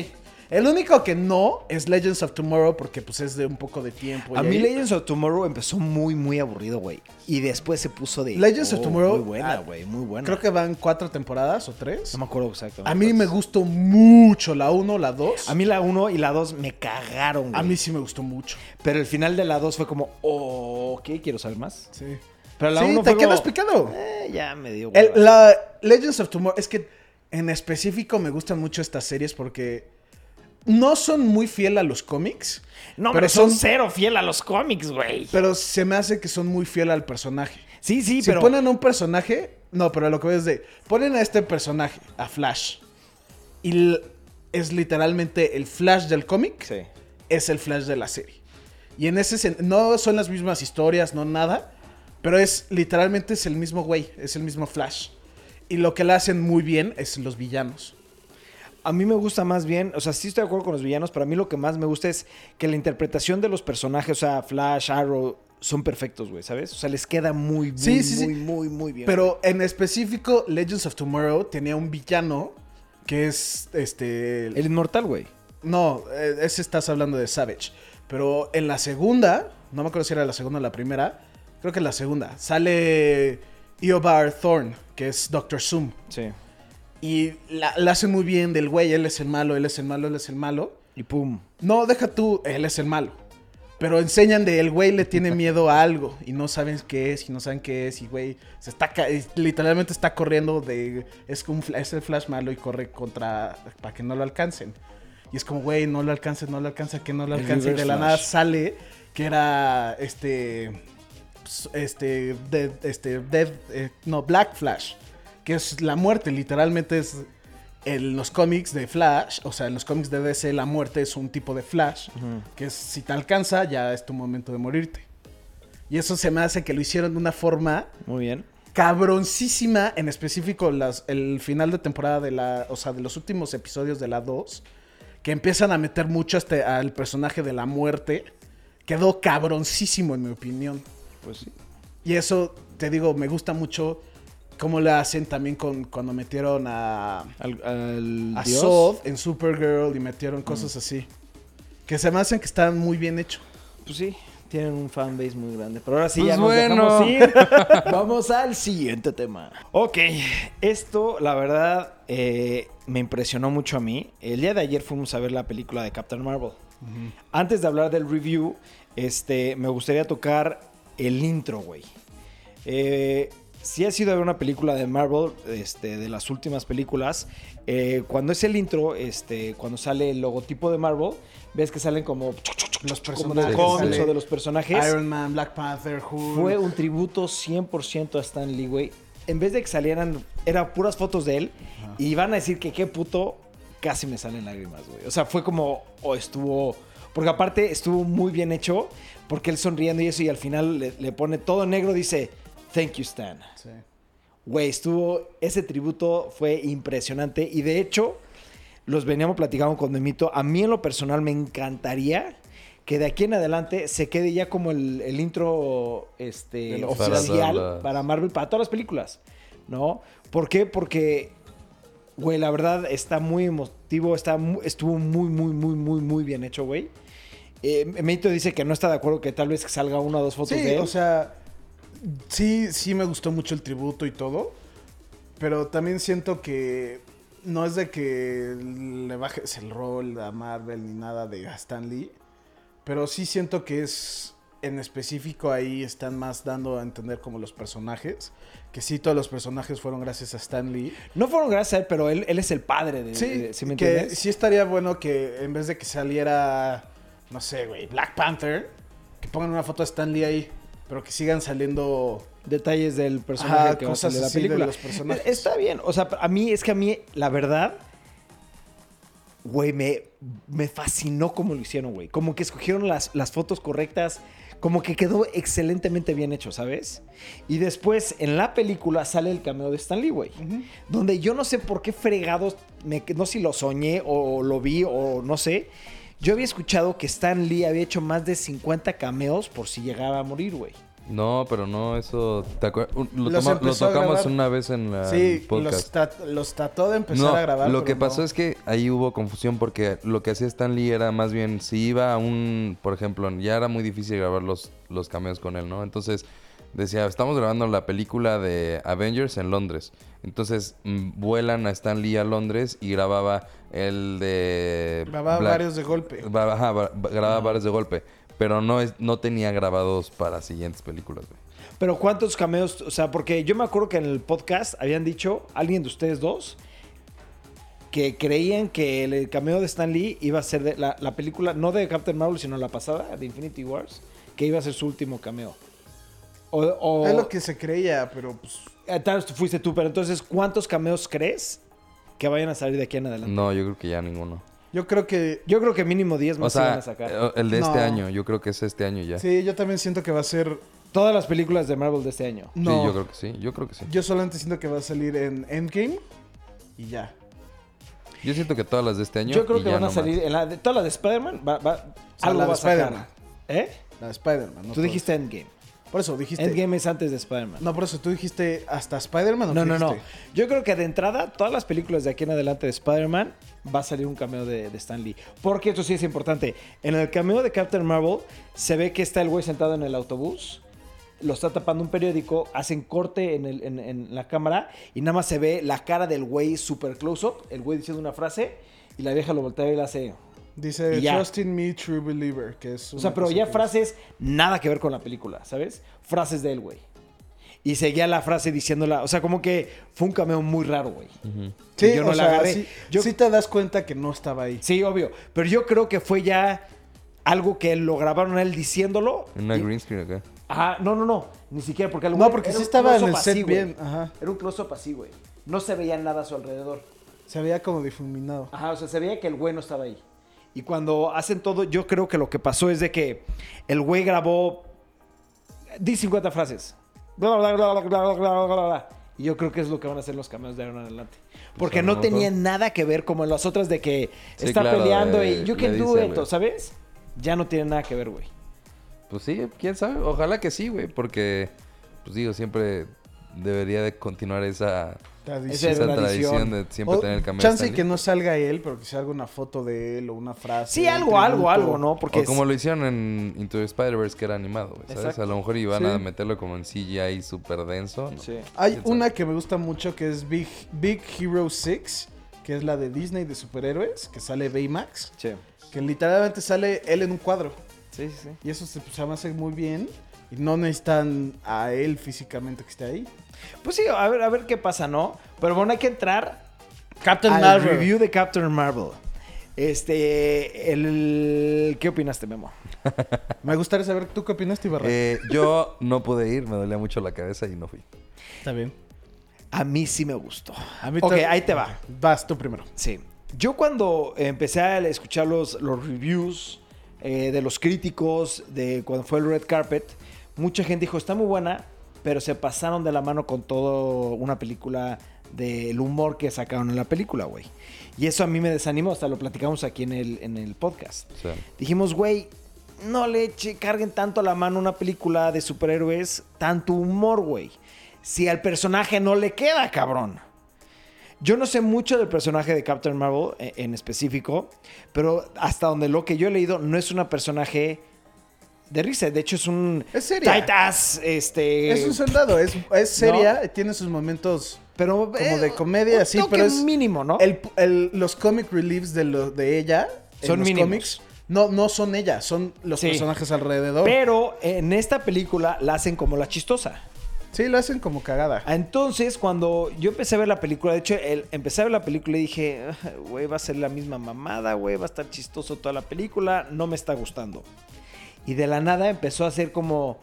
El único que no es Legends of Tomorrow porque pues es de un poco de tiempo. A mí ahí- Legends of Tomorrow empezó muy, muy aburrido, güey. Y después se puso de... Legends of oh, Tomorrow, Muy buena, ah, güey, muy buena. Creo que van cuatro temporadas o tres. No me acuerdo exactamente. A mí me gustó mucho la 1, la 2. A mí la 1 y la 2 me cagaron, güey. A mí sí me gustó mucho. Pero el final de la 2 fue como, oh, ok, quiero saber más. Sí. Pero la sí, 1 te fue quedas como, picado. eh, ya me dio El- la Legends of Tomorrow, es que en específico me gustan mucho estas series porque no son muy fiel a los cómics, No, pero son son- cero fiel a los cómics, güey. pero se me hace que son muy fiel al personaje. Sí, sí, si pero... ponen a un personaje, no, pero lo que veo es de, ponen a este personaje, a Flash, y es literalmente el Flash del cómic, Sí. es el Flash de la serie. Y en ese sen- no son las mismas historias, no nada, pero es literalmente es el mismo güey, es el mismo Flash. Y lo que le hacen muy bien es los villanos. A mí me gusta más bien, o sea, sí estoy de acuerdo con los villanos, pero a mí lo que más me gusta es que la interpretación de los personajes, o sea, Flash, Arrow, son perfectos, güey, ¿sabes? O sea, les queda muy, muy, Sí, sí, sí. muy, muy, muy bien. Pero en específico, Legends of Tomorrow tenía un villano que es este. El inmortal, güey. No, eh, ese estás hablando de Savage. Pero en la segunda, no me acuerdo si era la segunda o la primera, creo que en la segunda, sale Eobard Thorne, que es Doctor Zoom. Sí. Y la, la hacen muy bien del güey, él es el malo, él es el malo, él es el malo. Y pum. No, deja tú, él es el malo. Pero enseñan de el güey le tiene miedo a algo y no saben qué es y no saben qué es y güey se está literalmente está corriendo de es un es el flash malo y corre contra para que no lo alcancen. Y es como güey, no lo alcances, no lo alcanza, que no lo El alcance y de la nada flash. sale que era este este este dead, eh, no Black Flash, que es la muerte, literalmente es en los cómics de Flash, o sea, en los cómics de DC la muerte es un tipo de Flash, que es, si te alcanza ya es tu momento de morirte. Y eso se me hace que lo hicieron de una forma Muy bien. cabroncísima, en específico las, el final de temporada de la, o sea, de los últimos episodios de la 2, que empiezan a meter mucho este, al personaje de la muerte, quedó cabroncísimo en mi opinión. Pues sí. Y eso, te digo, me gusta mucho cómo le hacen también con cuando metieron a, Al, al a. Zod en Supergirl y metieron cosas así. Que se me hacen que están muy bien hechos. Pues sí, tienen un fanbase muy grande. Pero ahora sí Pues ya nos bueno. dejamos ir. Vamos al siguiente tema. Ok, esto la verdad eh, me impresionó mucho a mí. El día de ayer fuimos a ver la película de Captain Marvel. Antes de hablar del review, este, me gustaría tocar el intro, güey. Eh, si has ido a ver una película de Marvel, este, de las últimas películas, eh, cuando es el intro, este, cuando sale el logotipo de Marvel, ves que salen como Los como de personajes. de los personajes. Iron Man, Black Panther, Hulk. Fue un tributo 100% a Stan Lee, güey. En vez de que salieran, eran puras fotos de él. Y van a decir que qué puto, casi me salen lágrimas, güey. O sea, fue como, o estuvo... Porque aparte estuvo muy bien hecho, porque él sonriendo y eso, y al final le, le pone todo negro, dice, thank you, Stan. Sí. Güey, estuvo, ese tributo fue impresionante. Y de hecho, los veníamos platicando con Demito. A mí en lo personal me encantaría que de aquí en adelante se quede ya como el, el intro este, oficial Para Marvel, para todas las películas. ¿No? ¿Por qué? Porque, güey, la verdad está muy emotivo, está estuvo muy, muy, muy, muy, muy bien hecho, güey. Eh, Demito dice que no está de acuerdo que tal vez salga una o dos fotos Sí, de él. o sea, sí, sí me gustó mucho el tributo y todo, pero también siento que no es de que le bajes el rol a Marvel ni nada de Stan Lee, pero sí siento que es en específico ahí están más dando a entender como los personajes, que sí todos los personajes fueron gracias a Stan Lee. no fueron gracias a él, pero él, él es el padre de... Sí, de- ¿sí me que entiendes? sí estaría bueno que en vez de que saliera, no sé, güey, Black Panther, que pongan una foto de Stan Lee ahí, pero que sigan saliendo detalles del personaje Ajá, que va a cosas salir en la de película. los. Está bien, o sea, a mí es que a mí, la verdad, güey, me, me fascinó cómo lo hicieron, güey. Como que escogieron las, las fotos correctas, como que quedó excelentemente bien hecho, ¿sabes? Y después, en la película sale el cameo de Stan Lee, güey. Donde yo no sé por qué fregados, me- no sé si lo soñé o lo vi o no sé. Yo había escuchado que Stan Lee había hecho más de 50 cameos por si llegaba a morir, güey. No, pero no, eso. ¿te Lo, Los toma- lo tocamos una vez en la Sí, los, podcast. tra- los trató de empezar no, a grabar. lo que pasó no. es que ahí hubo confusión porque lo que hacía Stan Lee era más bien si iba a un, por ejemplo, ya era muy difícil grabar los, los cameos con él, ¿no? Entonces decía, estamos grabando la película de Avengers en Londres. Entonces mm, vuelan a Stan Lee a Londres y grababa el de... Grababa Black- varios de golpe. Ajá, grababa varios de golpe. Pero no, es, no tenía grabados para siguientes películas, güey. Pero ¿cuántos cameos? O sea, porque yo me acuerdo que en el podcast habían dicho, alguien de ustedes dos, que creían que el cameo de Stan Lee iba a ser de la, la película, no de Captain Marvel, sino la pasada, de Infinity Wars, que iba a ser su último cameo. O, o- Es lo que se creía, pero pues. eh, tal fuiste tú, pero entonces, ¿cuántos cameos crees que vayan a salir de aquí en adelante? No, yo creo que ya ninguno. Yo creo que. Yo creo que mínimo 10 O más se van a sacar. eh, el de este No. año, yo creo que es este año ya. Sí, Sí, yo también siento que va a ser. Todas las películas de Marvel de este año. No. yo creo que sí, yo creo que sí. Yo solamente siento que va a salir en Endgame y ya. Yo siento que todas las de este año. Yo creo y que ya van a no salir, más. en la de, todas las de Spider-Man, va, va- sea, algo la de va a sacar. Spider-Man. ¿Eh? La de Spider-Man. ¿no? Tú dijiste Endgame. Por eso dijiste. Endgame es antes de Spider-Man. No, por eso tú dijiste hasta Spider-Man o No, no, no. dijiste? Yo creo que de entrada, todas las películas de aquí en adelante de Spider-Man va a salir un cameo de, de Stan Lee. Porque esto sí es importante. En el cameo de Captain Marvel se ve que está el güey sentado en el autobús. Lo está tapando un periódico, hacen corte en, el- en- en la cámara y nada más se ve la cara del güey super close-up, el güey diciendo una frase y la vieja lo voltea y le hace... Dice Y ya. Trust in Me, True Believer, que es. O sea, pero ya frases nada que ver con la película, ¿sabes? Frases de él, güey. Y seguía la frase diciéndola. O sea, como que fue un cameo muy raro, güey. Sí, Y yo no o la sea, agarré. sí, Yo- sí te das cuenta que no estaba ahí. Sí, obvio. Pero yo creo que fue ya algo que lo grabaron a él diciéndolo. En una Y- green screen acá. Ajá, no, no, no. Ni siquiera porque el No, porque era sí estaba en el set así, güey. bien. Ajá. Era un close-up así, güey. No se veía nada a su alrededor. Se veía como difuminado. Ajá, o sea, se veía que el güey no estaba ahí. Y cuando hacen todo, yo creo que lo que pasó es de que el güey grabó, di 50 frases. Bla, bla, bla, bla, bla, bla, bla, bla. Y yo creo que es lo que van a hacer los cameos de ahora en adelante. Porque no motor. tenía nada que ver como en las otras de que está peleando y eh, yo can do it, ¿sabes? Ya no tiene nada que ver, güey. Pues sí, quién sabe. Ojalá que sí, güey. Porque, pues digo, siempre debería de continuar esa Tradición. Esa esa tradición. tradición de siempre O tener el cameo. de chance Lee. que no salga él, pero que salga una foto de él o una frase. Sí, algo, algo, algo, ¿no? Porque o como es- lo hicieron en Into the Spider-Verse, que era animado, ¿sabes? Exacto. A lo mejor iban Sí. a meterlo como en CGI súper denso. ¿no? Sí. Hay ¿Quién sabe? una que me gusta mucho que es Big, Big Hero 6, que es la de Disney de superhéroes, que sale Baymax, Sí. que literalmente sale él en un cuadro. Sí, sí, sí. Y eso se, pues, se me hace muy bien. Y no necesitan a él físicamente que esté ahí. Pues sí, a ver, a ver qué pasa, ¿no? Pero bueno, hay que entrar Captain al Marvel. review de Captain Marvel. Este, el... ¿Qué opinaste, Memo? Me gustaría saber, ¿tú qué opinas, Tibarra? Eh, yo no pude ir, me dolía mucho la cabeza y no fui. Está bien. A mí sí me gustó. A mí ok, ahí te va. Vas tú primero. Sí. Yo cuando empecé a escuchar los, los reviews eh, de los críticos de cuando fue el Red Carpet, mucha gente dijo, está muy buena, pero se pasaron de la mano con todo una película del humor que sacaron en la película, güey. Y eso a mí me desanimó, hasta lo platicamos aquí en el, en el podcast. Dijimos, güey, no le eche, carguen tanto a la mano una película de superhéroes, tanto humor, güey. Si al personaje no le queda, cabrón. Yo no sé mucho del personaje de Captain Marvel eh, en específico, pero hasta donde lo que yo he leído no es una personaje de risa. De hecho, es un Es seria. ass, este. Es un soldado, es, es seria, tiene sus momentos pero como de comedia, un sí, toque pero es mínimo, ¿no? El, el- los comic reliefs de, lo, de ella en Son los mínimos. cómics no, no son ella, son los Sí. personajes alrededor. Pero en esta película la hacen como la chistosa. Sí, lo hacen como cagada. Entonces, cuando yo empecé a ver la película, de hecho, el- empecé a ver la película y dije, "Ah, güey, va a ser la misma mamada, güey, va a estar chistoso toda la película, no me está gustando. Y de la nada empezó a ser como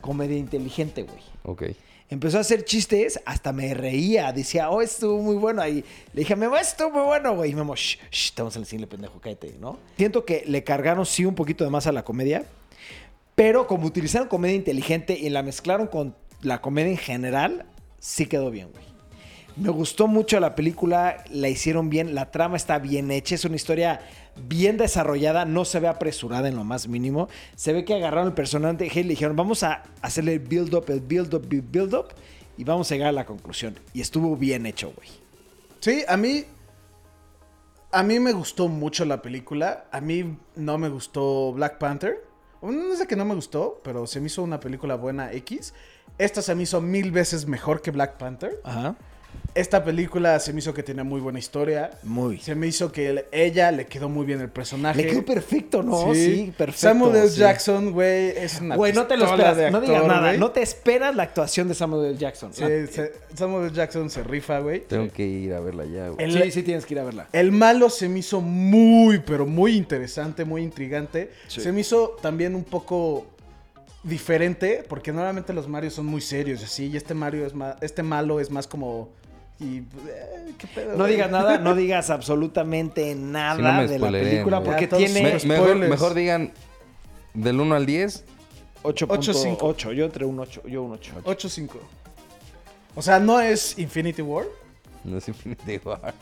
comedia inteligente, güey. ok. Empezó a hacer chistes, hasta me reía, decía, oh, estuvo muy bueno. Ahí le dije, Memo, estuvo muy bueno, güey. Y Memo, shh, shh, estamos en el cine, pendejo, cállate, ¿no? Siento que le cargaron sí un poquito de más a la comedia, pero como utilizaron comedia inteligente y la mezclaron con la comedia en general, sí quedó bien, güey. Me gustó mucho la película, la hicieron bien, la trama está bien hecha, es una historia bien desarrollada, no se ve apresurada en lo más mínimo. Se ve que agarraron el personaje y le dijeron, vamos a hacerle el build up, el build up, el build up, y vamos a llegar a la conclusión. Y estuvo bien hecho, güey. Sí, a mí. A mí me gustó mucho la película. A mí no me gustó Black Panther. No sé que no me gustó, pero se me hizo una película buena X. Esta se me hizo mil veces mejor que Black Panther. Ajá. Esta película se me hizo que tenía muy buena historia. Muy. Se me hizo que el- ella le quedó muy bien el personaje. Le quedó perfecto, ¿no? Sí, perfecto. Samuel L. sí. Jackson, güey, es una Güey, no te lo esperas, de no digas actor, nada. No te esperas la actuación de Samuel L. Jackson. Sí, La- se- Samuel L. Jackson se rifa, güey. Tengo que ir a verla ya, güey. Sí, sí tienes que ir a verla. El malo se me hizo muy, pero muy interesante, muy intrigante. Sí. Se me hizo también un poco diferente, porque normalmente los Marios son muy serios y así, y este Mario es más, este malo es más como... Y, eh, ¿qué pedo, No digas nada, no digas absolutamente nada Sí, no de la película porque Ya todos tiene Me- mejor, mejor digan del 1 al 10. 8.8. 8.5. Yo entre un 8, yo un 8. 8-5. O sea, no es Infinity War, No es Infinity War.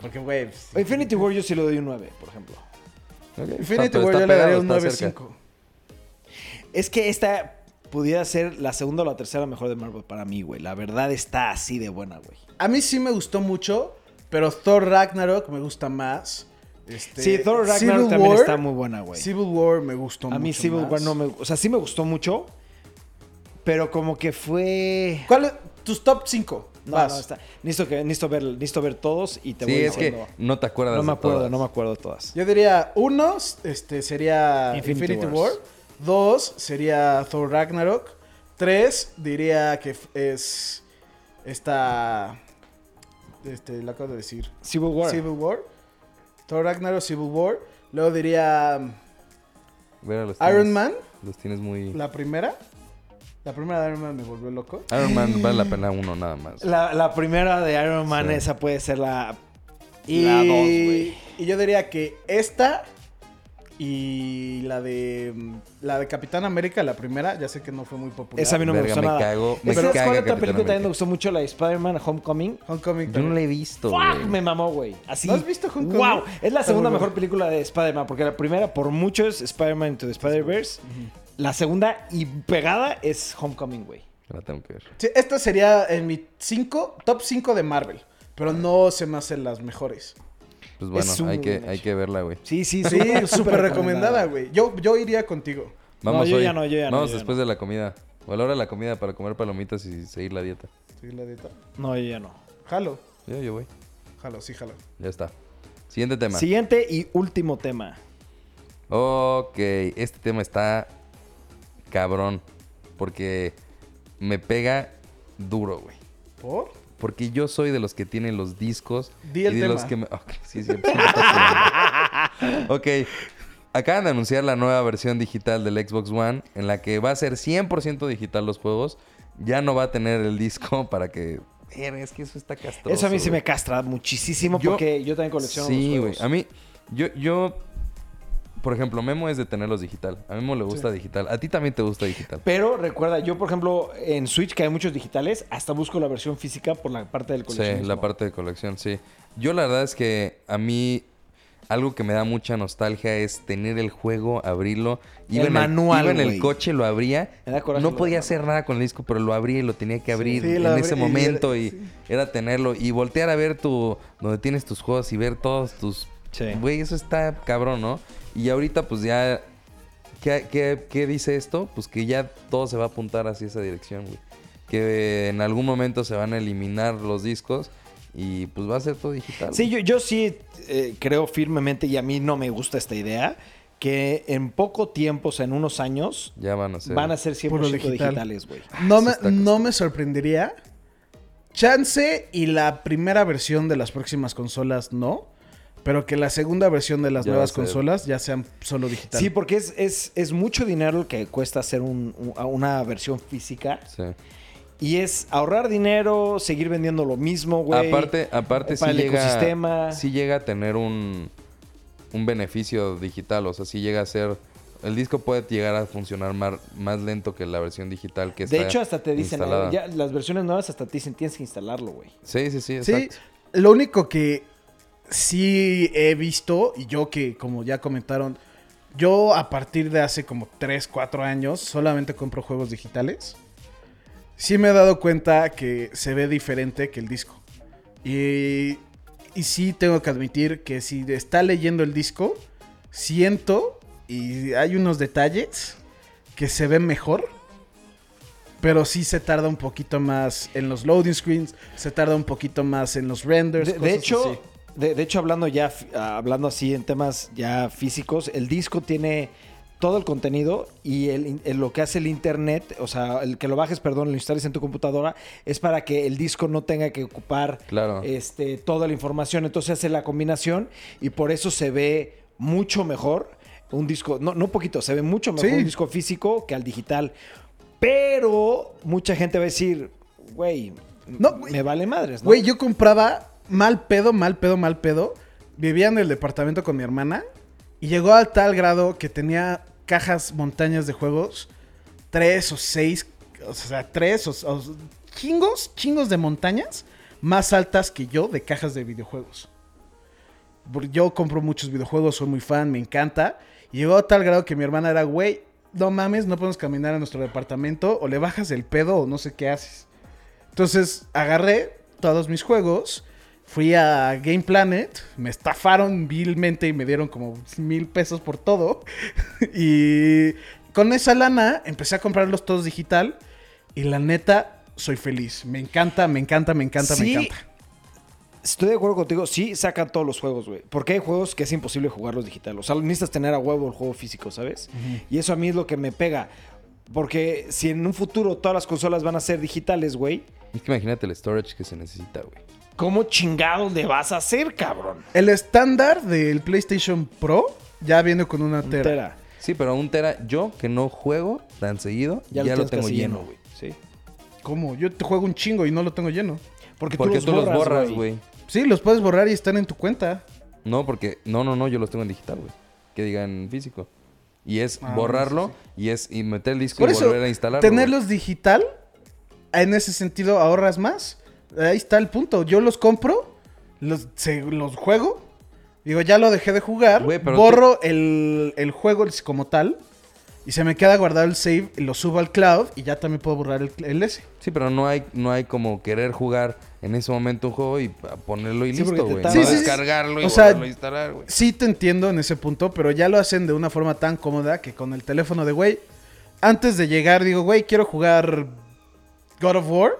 porque, güey... pues, Infinity War yo sí le doy un 9, por ejemplo. Ok, Infinity está- War yo le daría un está cerca. 9-5. Es que esta pudiera ser la segunda o la tercera mejor de Marvel para mí, güey. La verdad está así de buena, güey. A mí sí me gustó mucho, pero Thor Ragnarok me gusta más. Este, Sí, Thor Ragnarok Civil también War- está muy buena, güey. Civil War me gustó mucho A mí Civil más. War no me... O sea, sí me gustó mucho, pero como que fue... ¿Cuál es tus top 5? No, no, está... Necesito, que, necesito, ver, necesito ver todos y te Sí, voy es que no te acuerdas No me de acuerdo, todas. no me acuerdo de todas. Yo diría uno este, sería Infinity. War. Dos sería Thor Ragnarok. Tres diría que es esta... Este, lo acabo de decir. Civil War. Civil War. Thor Ragnarok, Civil War. Luego diría Vera, los Iron tienes- Man, Los tienes muy... la primera. La primera de Iron Man me volvió loco. Iron Man vale la pena uno nada más. La, la primera de Iron Man, Sí. esa puede ser la... Y, La dos, güey. y yo diría que esta y la de la de Capitán América, la primera, ya sé que no fue muy popular. Esa a mí no me Verga, gustó me nada. cago- me ¿Sabes caga cuál otra Capitán película también América? me gustó mucho? La de Spider-Man Homecoming. Homecoming. Yo no también. la he visto, ¡Fuck! güey. Me mamó, güey. Así. ¿No has visto Homecoming? ¡Wow! Es la Está segunda muy mejor película de Spider-Man, porque la primera, por mucho, es Spider-Man Into the Spider-Verse. La segunda y pegada es Homecoming, güey. La tengo que ver. Sí, esta sería en mi 5, top 5 de Marvel, pero no se me hacen las mejores. Pues bueno, hay que, hay que verla, güey. Sí, sí, Sí, súper recomendada, güey. Yo, yo iría contigo. Vamos yo hoy. ya no, yo ya no, Vamos yo ya después de la comida. O a la hora de la comida para comer palomitas y seguir la dieta. Sí, la neta. No, yo ya no. Jalo. Yo, yo voy. Jalo, sí, jalo. Ya está. Siguiente tema. Siguiente y último tema. Ok, este tema está cabrón. Porque me pega duro, güey. ¿Por? Porque yo soy de los que tienen los discos. Di el y de tema. los que me... Ok, sí, sí. Ok. Acaban de anunciar la nueva versión digital del Xbox One en la que va a ser 100% digital los juegos. Ya no va a tener el disco para que... Es que eso está castroso. Eso a mí sí me castra muchísimo Yo- porque yo también colecciono Sí, los güey. juegos. A mí, yo, yo, por ejemplo, Memo es de tenerlos digital. A Memo le gusta digital. A ti también te gusta digital. Pero recuerda, yo por ejemplo en Switch que hay muchos digitales, hasta busco la versión física por la parte del Sí, coleccionismo. la parte de colección, sí. Yo la verdad es que a mí algo que me da mucha nostalgia es tener el juego, abrirlo. Iba El en manual, iba en el coche, lo abría. Me da coraje No podía hacer nada con el disco, pero lo abría y lo tenía que abrir Sí, en abrí- ese y- momento y, sí. era tenerlo y voltear a ver tu donde tienes tus juegos y ver todos tus Sí. Güey, eso está cabrón, ¿no? Y ahorita pues ya ¿qué, qué, qué dice esto? Pues que ya todo se va a apuntar hacia esa dirección, güey. Que en algún momento se van a eliminar los discos y pues va a ser todo digital. Sí, yo, yo sí eh, creo firmemente y a mí no me gusta esta idea que en poco tiempo, o sea, en unos años, Ya van a ser. van a ser 100% Puro digital. digitales, güey. No me, está no me sorprendería. Chance y la primera versión de las próximas consolas no. Pero que la segunda versión de las Ya nuevas consolas ya sean solo digital. Sí, porque es, es, es mucho dinero el que cuesta hacer un- un- una versión física. Sí. Y es ahorrar dinero, seguir vendiendo lo mismo, güey. Aparte, aparte sí para el llega, ecosistema. sí llega a tener un, un beneficio digital. O sea, sí llega a ser... El disco puede llegar a funcionar más, más lento que la versión digital que está De hecho, hasta te dicen, eh, ya las versiones nuevas hasta te dicen tienes que instalarlo, güey. Sí, sí, sí, Sí, lo único que sí he visto, y yo que como ya comentaron, yo a partir de hace como 3, 4 años solamente compro juegos digitales. Sí me he dado cuenta que se ve diferente que el disco. Y, y sí tengo que admitir que si está leyendo el disco, siento y hay unos detalles que se ven mejor. Pero sí se tarda un poquito más en los loading screens, se tarda un poquito más en los renders. De, hecho, así. De, de hecho, hablando ya, ah, hablando así en temas ya físicos, el disco tiene todo el contenido y el, lo que hace el internet, o sea, el que lo bajes, perdón, lo instales en tu computadora, es para que el disco no tenga que ocupar Claro. este, toda la información. Entonces hace la combinación y por eso se ve mucho mejor un disco, no, no poquito, se ve mucho mejor Sí. un disco físico que al digital. Pero mucha gente va a decir, güey, No, güey. me vale madres, ¿no? Güey, yo compraba mal pedo, mal pedo, mal pedo. Vivía en el departamento con mi hermana. Y llegó a tal grado que tenía cajas, montañas de juegos. Tres o seis. O sea, tres o, o chingos, chingos de montañas. Más altas que yo de cajas de videojuegos. Yo compro muchos videojuegos, soy muy fan, me encanta. Y llegó a tal grado que mi hermana era, güey, no mames, no podemos caminar a nuestro departamento. O le bajas el pedo o no sé qué haces. Entonces agarré todos mis juegos, fui a Game Planet, me estafaron vilmente y me dieron como mil pesos por todo. y con esa lana empecé a comprarlos todos digital y la neta soy feliz. Me encanta, me encanta, me encanta, Sí, me encanta. Estoy de acuerdo contigo, sí sacan todos los juegos, güey. Porque hay juegos que es imposible jugarlos digital. O sea, necesitas tener a huevo el juego físico, ¿sabes? Y eso a mí es lo que me pega. Porque si en un futuro todas las consolas van a ser digitales, güey, Es que imagínate el storage que se necesita, güey. ¿Cómo chingados le vas a hacer, cabrón? El estándar del PlayStation Pro ya viene con una tera. Tera. Sí, pero un tera, yo que no juego tan seguido, ya, lo, tengo lleno, güey. Sí. ¿Cómo? Yo te juego un chingo y no lo tengo lleno. Porque, Porque tú los borras, güey. Sí, los puedes borrar y están en tu cuenta. No, porque, no, no, no, yo los tengo en digital, güey. Que digan físico. Y es Ah, borrarlo y es y meter el disco Por y eso, volver a instalarlo. tenerlos digital, en ese sentido ahorras más. Ahí está el punto. Yo los compro, los, se- los juego. Digo, ya lo dejé de jugar. Güey, pero borro el, el juego como tal. Y se me queda guardado el save, y lo subo al cloud y ya también puedo borrar el, el S. Sí, pero no hay, no hay como querer jugar en ese momento un juego y pa- ponerlo y Sí, porque listo, te güey. tardas. No Sí, sí, sí. descargarlo y O sea, volverlo a instalar, güey. Sí te entiendo en ese punto, pero ya lo hacen de una forma tan cómoda que con el teléfono de güey, antes de llegar digo, güey, quiero jugar God of War.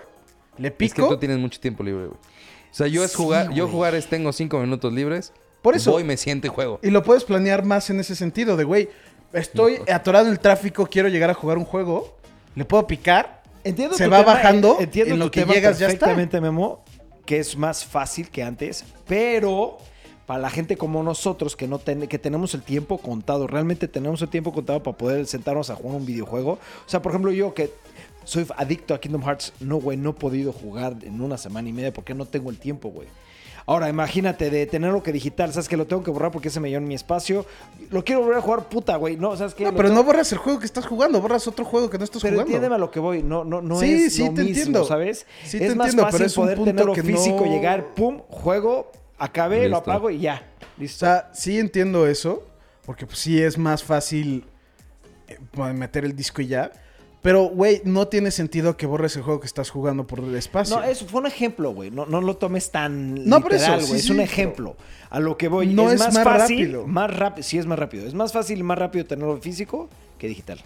Le Es que pico. tú tienes mucho tiempo libre, güey. O sea, yo es Sí, jugar, yo jugar es tengo cinco minutos libres. Por eso. Voy, me siento y juego. Y lo puedes planear más en ese sentido, de güey, estoy atorado en el tráfico, quiero llegar a jugar un juego, le puedo picar. Entiendo Se va tema, bajando, eh, entiendo en lo tu que tema llegas ya está. perfectamente, Memo, que es más fácil que antes, pero para la gente como nosotros que no ten- que tenemos el tiempo contado, realmente tenemos el tiempo contado para poder sentarnos a jugar un videojuego. O sea, por ejemplo, yo que soy adicto a Kingdom Hearts, no, güey, no he podido jugar en una semana y media porque no tengo el tiempo, güey. Ahora, imagínate de tenerlo que digital, sabes que lo tengo que borrar porque se me llena mi espacio. Lo quiero volver a jugar, puta, güey. No, sabes que No, pero no borras el juego que estás jugando, borras otro juego que no estás pero jugando. entiéndeme a lo que voy, no, no, no Sí, es sí, lo te mismo, entiendo. ¿sabes? Sí, es te más entiendo, fácil pero es un punto tenerlo que físico, no- llegar, pum, juego, acabé, lo apago y ya. O Listo. sea, sí entiendo eso, porque pues sí es más fácil eh, meter el disco y ya. Pero, güey, no tiene sentido que borres el juego que estás jugando por el espacio. no, eso fue un ejemplo, güey. No, no lo tomes tan No, literal, eso, güey. sí, es un ejemplo. A lo que voy. No es, es más, más fácil. rápido. Más rápido. Sí, es más rápido. Es más fácil y más rápido tenerlo físico que digital.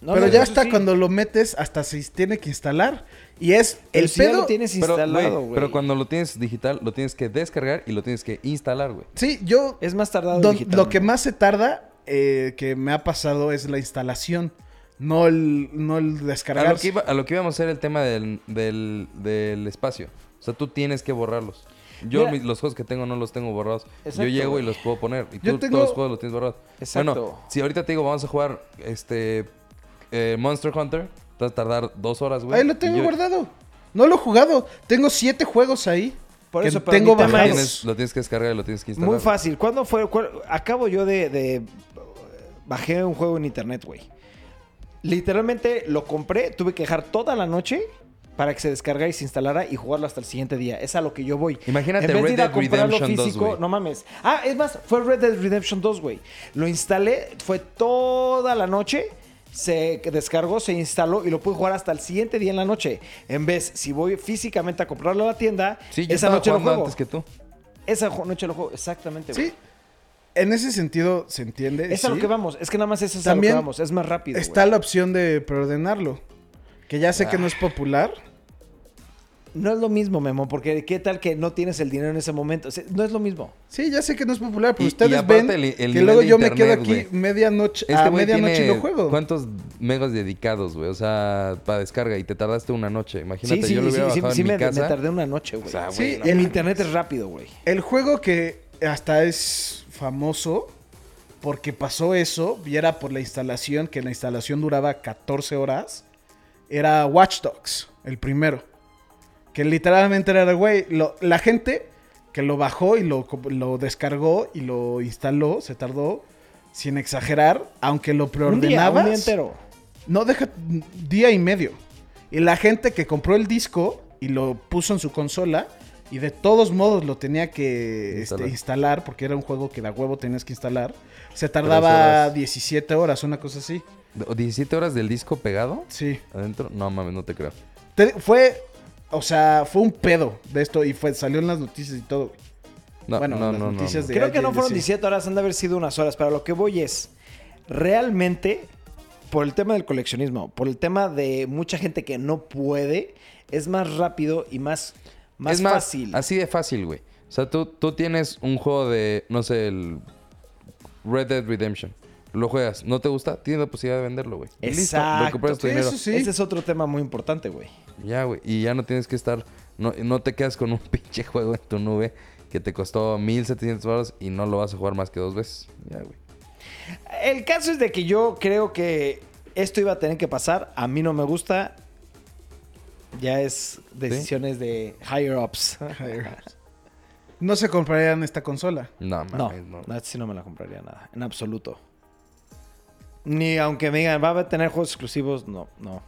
No, pero no, ya hasta sí. cuando lo metes, hasta se tiene que instalar. Y es Pero el si ya pedo. lo tienes Pero, instalado, güey, pero cuando lo tienes digital, lo tienes que descargar y lo tienes que instalar, güey. Sí, yo. Es más tardado Don- digital. lo que más se tarda eh, que me ha pasado es la instalación. No el, no el A descargar. lo, que iba- a lo que íbamos a hacer el tema del, del, del espacio. O sea, tú tienes que borrarlos. Yo Mira. mis- los juegos que tengo no los tengo borrados. Exacto, Yo llego y los puedo poner. Y Yo tú tengo- todos los juegos los tienes borrados. Exacto. Bueno, si ahorita te digo, vamos a jugar este eh, Monster Hunter, te vas a tardar dos horas, güey. Ahí lo tengo yo- guardado. No lo he jugado. Tengo siete juegos ahí. Por que eso, pero tengo Lo bajados. tienes, lo tienes que descargar y lo tienes que instalar. Muy fácil. ¿Cuándo fue? cuál- acabo yo de, de- Bajé un juego en internet, güey. Literalmente lo compré, tuve que dejar toda la noche para que se descargara y se instalara y jugarlo hasta el siguiente día. Es a lo que yo voy. Imagínate en vez de Red ir a Dead comprarlo Redemption 2, físico, güey. no mames. Ah, es más, fue Red Dead Redemption 2, güey. Lo instalé, fue toda la noche. Se descargó, se instaló y lo pude jugar hasta el siguiente día en la noche. En vez, si voy físicamente a comprarlo a la tienda, Sí, yo esa noche lo juego. antes que tú. Esa noche lo juego, exactamente, güey. Sí. En ese sentido se entiende. Es a lo que vamos, es que nada más eso es También a lo que vamos, es más rápido. Está güey. la opción de preordenarlo. Que ya sé que no es popular. No es lo mismo, Memo, porque qué tal que no tienes el dinero en ese momento. O sea, no es lo mismo. Sí, ya sé que no es popular, pero Y- y ustedes aparte ven el- el que luego yo me quedo aquí medianoche, Este a medianoche y lo juego. ¿Cuántos megas dedicados, güey? O sea, para descarga y te tardaste una noche. Imagínate, Sí, sí, yo lo sí, hubiera sí, bajado sí en me, mi casa. me tardé una noche, güey. O sea, Sí, güey, no el- el internet es rápido, güey. El juego que hasta es famoso porque pasó eso, y era por la instalación, que la instalación duraba 14 horas, era Watch Dogs, el primero. Que literalmente era, güey, la gente que lo bajó y lo, lo descargó y lo instaló, se tardó, sin exagerar, aunque lo Un día, preordenabas. un día entero. No, deja día y medio. Y la gente que compró el disco y lo puso en su consola y de todos modos lo tenía que este, Instalar. porque era un juego que da huevo tenías que instalar, se tardaba horas. 17 horas, una cosa así. ¿O ¿17 horas del disco pegado Sí. adentro? No mames, no te creo. Te- fue, o sea, fue un pedo de esto y fue, salió en las noticias y todo. No, Bueno, no, las no, no, noticias no. de- Creo que no fueron sí. 17 horas, han de haber sido unas horas. Pero lo que voy es, realmente, por el tema del coleccionismo, por el tema de mucha gente que no puede, es más rápido y más, más es más, fácil. así de fácil, güey. O sea, tú, tú tienes un juego de, no sé, el Red Dead Redemption. Lo juegas, ¿no te gusta? Tienes la posibilidad de venderlo, güey. Y Listo, Exacto. recuperas tu dinero. eso sí. Ese es otro tema muy importante, güey. Ya, güey. Y ya no tienes que estar, no, no te quedas con un pinche juego en tu nube que te costó 1700 dólares y no lo vas a jugar más que dos veces. Ya, güey. El caso es de que yo creo que esto iba a tener que pasar. A mí no me gusta. Ya es decisiones de higher ups. No se comprarían esta consola. No, No, mames, no. no, sí no me la compraría nada, en absoluto. Ni aunque me digan, va a tener juegos exclusivos, no, no.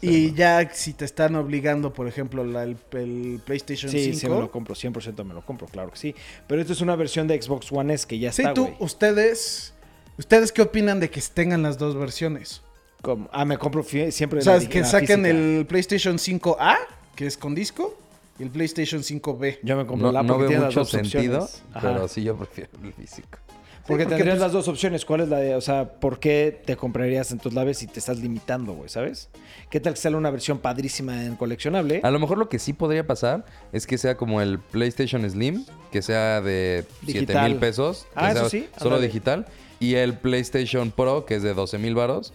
Y ya si te están obligando, por ejemplo, la- el, el PlayStation Sí, 5. sí me lo compro, 100% me lo compro, claro que sí. Pero esto es una versión de Xbox One S que ya Sí, está, tú, güey. ustedes, ¿ustedes qué opinan de que tengan las dos versiones? Como- Ah, me compro siempre O sea, la- que la saquen física. el PlayStation 5A, que es con disco, y el PlayStation 5B. Yo me compro No, la no porque veo tiene las mucho dos sentido, opciones. Ajá. pero sí yo prefiero el físico. Porque porque, tendrías pues, las dos opciones. ¿Cuál es la de, o sea, por qué te comprarías en tus laves si te estás limitando, güey, ¿sabes? ¿Qué tal que sale una versión padrísima en coleccionable? A lo mejor lo que sí podría pasar es que sea como el PlayStation Slim, que sea de 7 Digital. mil pesos. Ah, eso sea sí, Solo digital. Y el PlayStation Pro, que es de 12 mil varos.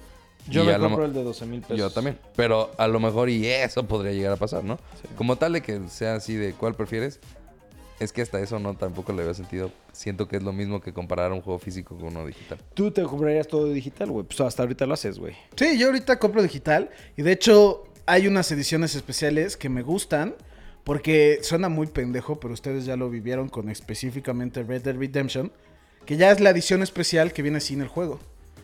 Yo y me compro el de 12 mil pesos. Yo también. Pero a lo mejor y eso podría llegar a pasar, ¿no? Como tal de que sea así de cuál prefieres. Es que hasta eso no tampoco le veo sentido. Siento que es lo mismo que comparar un juego físico con uno digital. Tú te comprarías todo digital, güey. Pues hasta ahorita lo haces, güey. Sí, yo ahorita compro digital. Y de hecho, hay unas ediciones especiales que me gustan. Porque suena muy pendejo, pero ustedes ya lo vivieron con específicamente Red Dead Redemption. Que ya es la edición especial que viene sin el juego.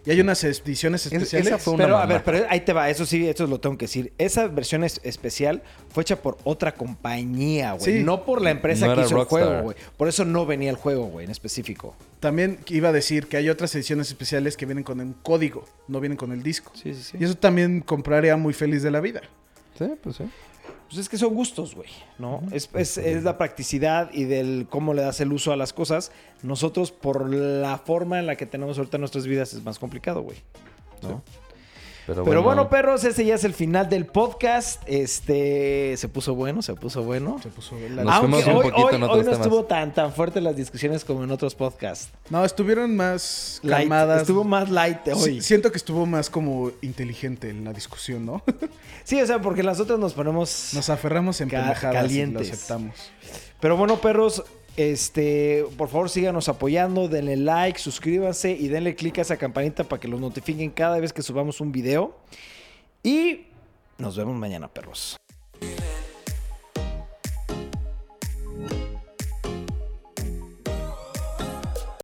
Y hay unas ediciones Es- especiales. esa fue una Pero a ver, pero ahí te va, eso sí, eso lo tengo que decir. Esa versión es especial fue hecha por otra compañía, güey. Sí. No por la empresa No que hizo el juego, güey. Por eso no venía el juego, güey, en específico. También iba a decir que hay otras ediciones especiales que vienen con un código, no vienen con el disco. Sí, sí, sí. Y eso también compraría muy feliz de la vida. Sí, pues sí. Pues es que son gustos, güey, ¿no? Es, es- es la practicidad y del cómo le das el uso a las cosas. Nosotros, por la forma en la que tenemos ahorita nuestras vidas, es más complicado, güey. ¿no? Pero, Pero bueno, perros, ese ya es el final del podcast. Este se puso bueno, se puso bueno. Se puso la- Nos Aunque fuimos un hoy, poquito hoy- en hoy otros no temas. estuvo tan, tan fuerte las discusiones como en otros podcasts. No, estuvieron más Light. calmadas. Estuvo más light Sí, hoy. Sí, siento que estuvo más como inteligente en la discusión, ¿no? o sea, porque las otras nos ponemos... Nos aferramos en Ca- pendejadas calientes. y lo aceptamos. Pero bueno, perros, este, por favor síganos apoyando, denle like, suscríbanse y denle click a esa campanita para que los notifiquen cada vez que subamos un video. Y nos vemos mañana, perros.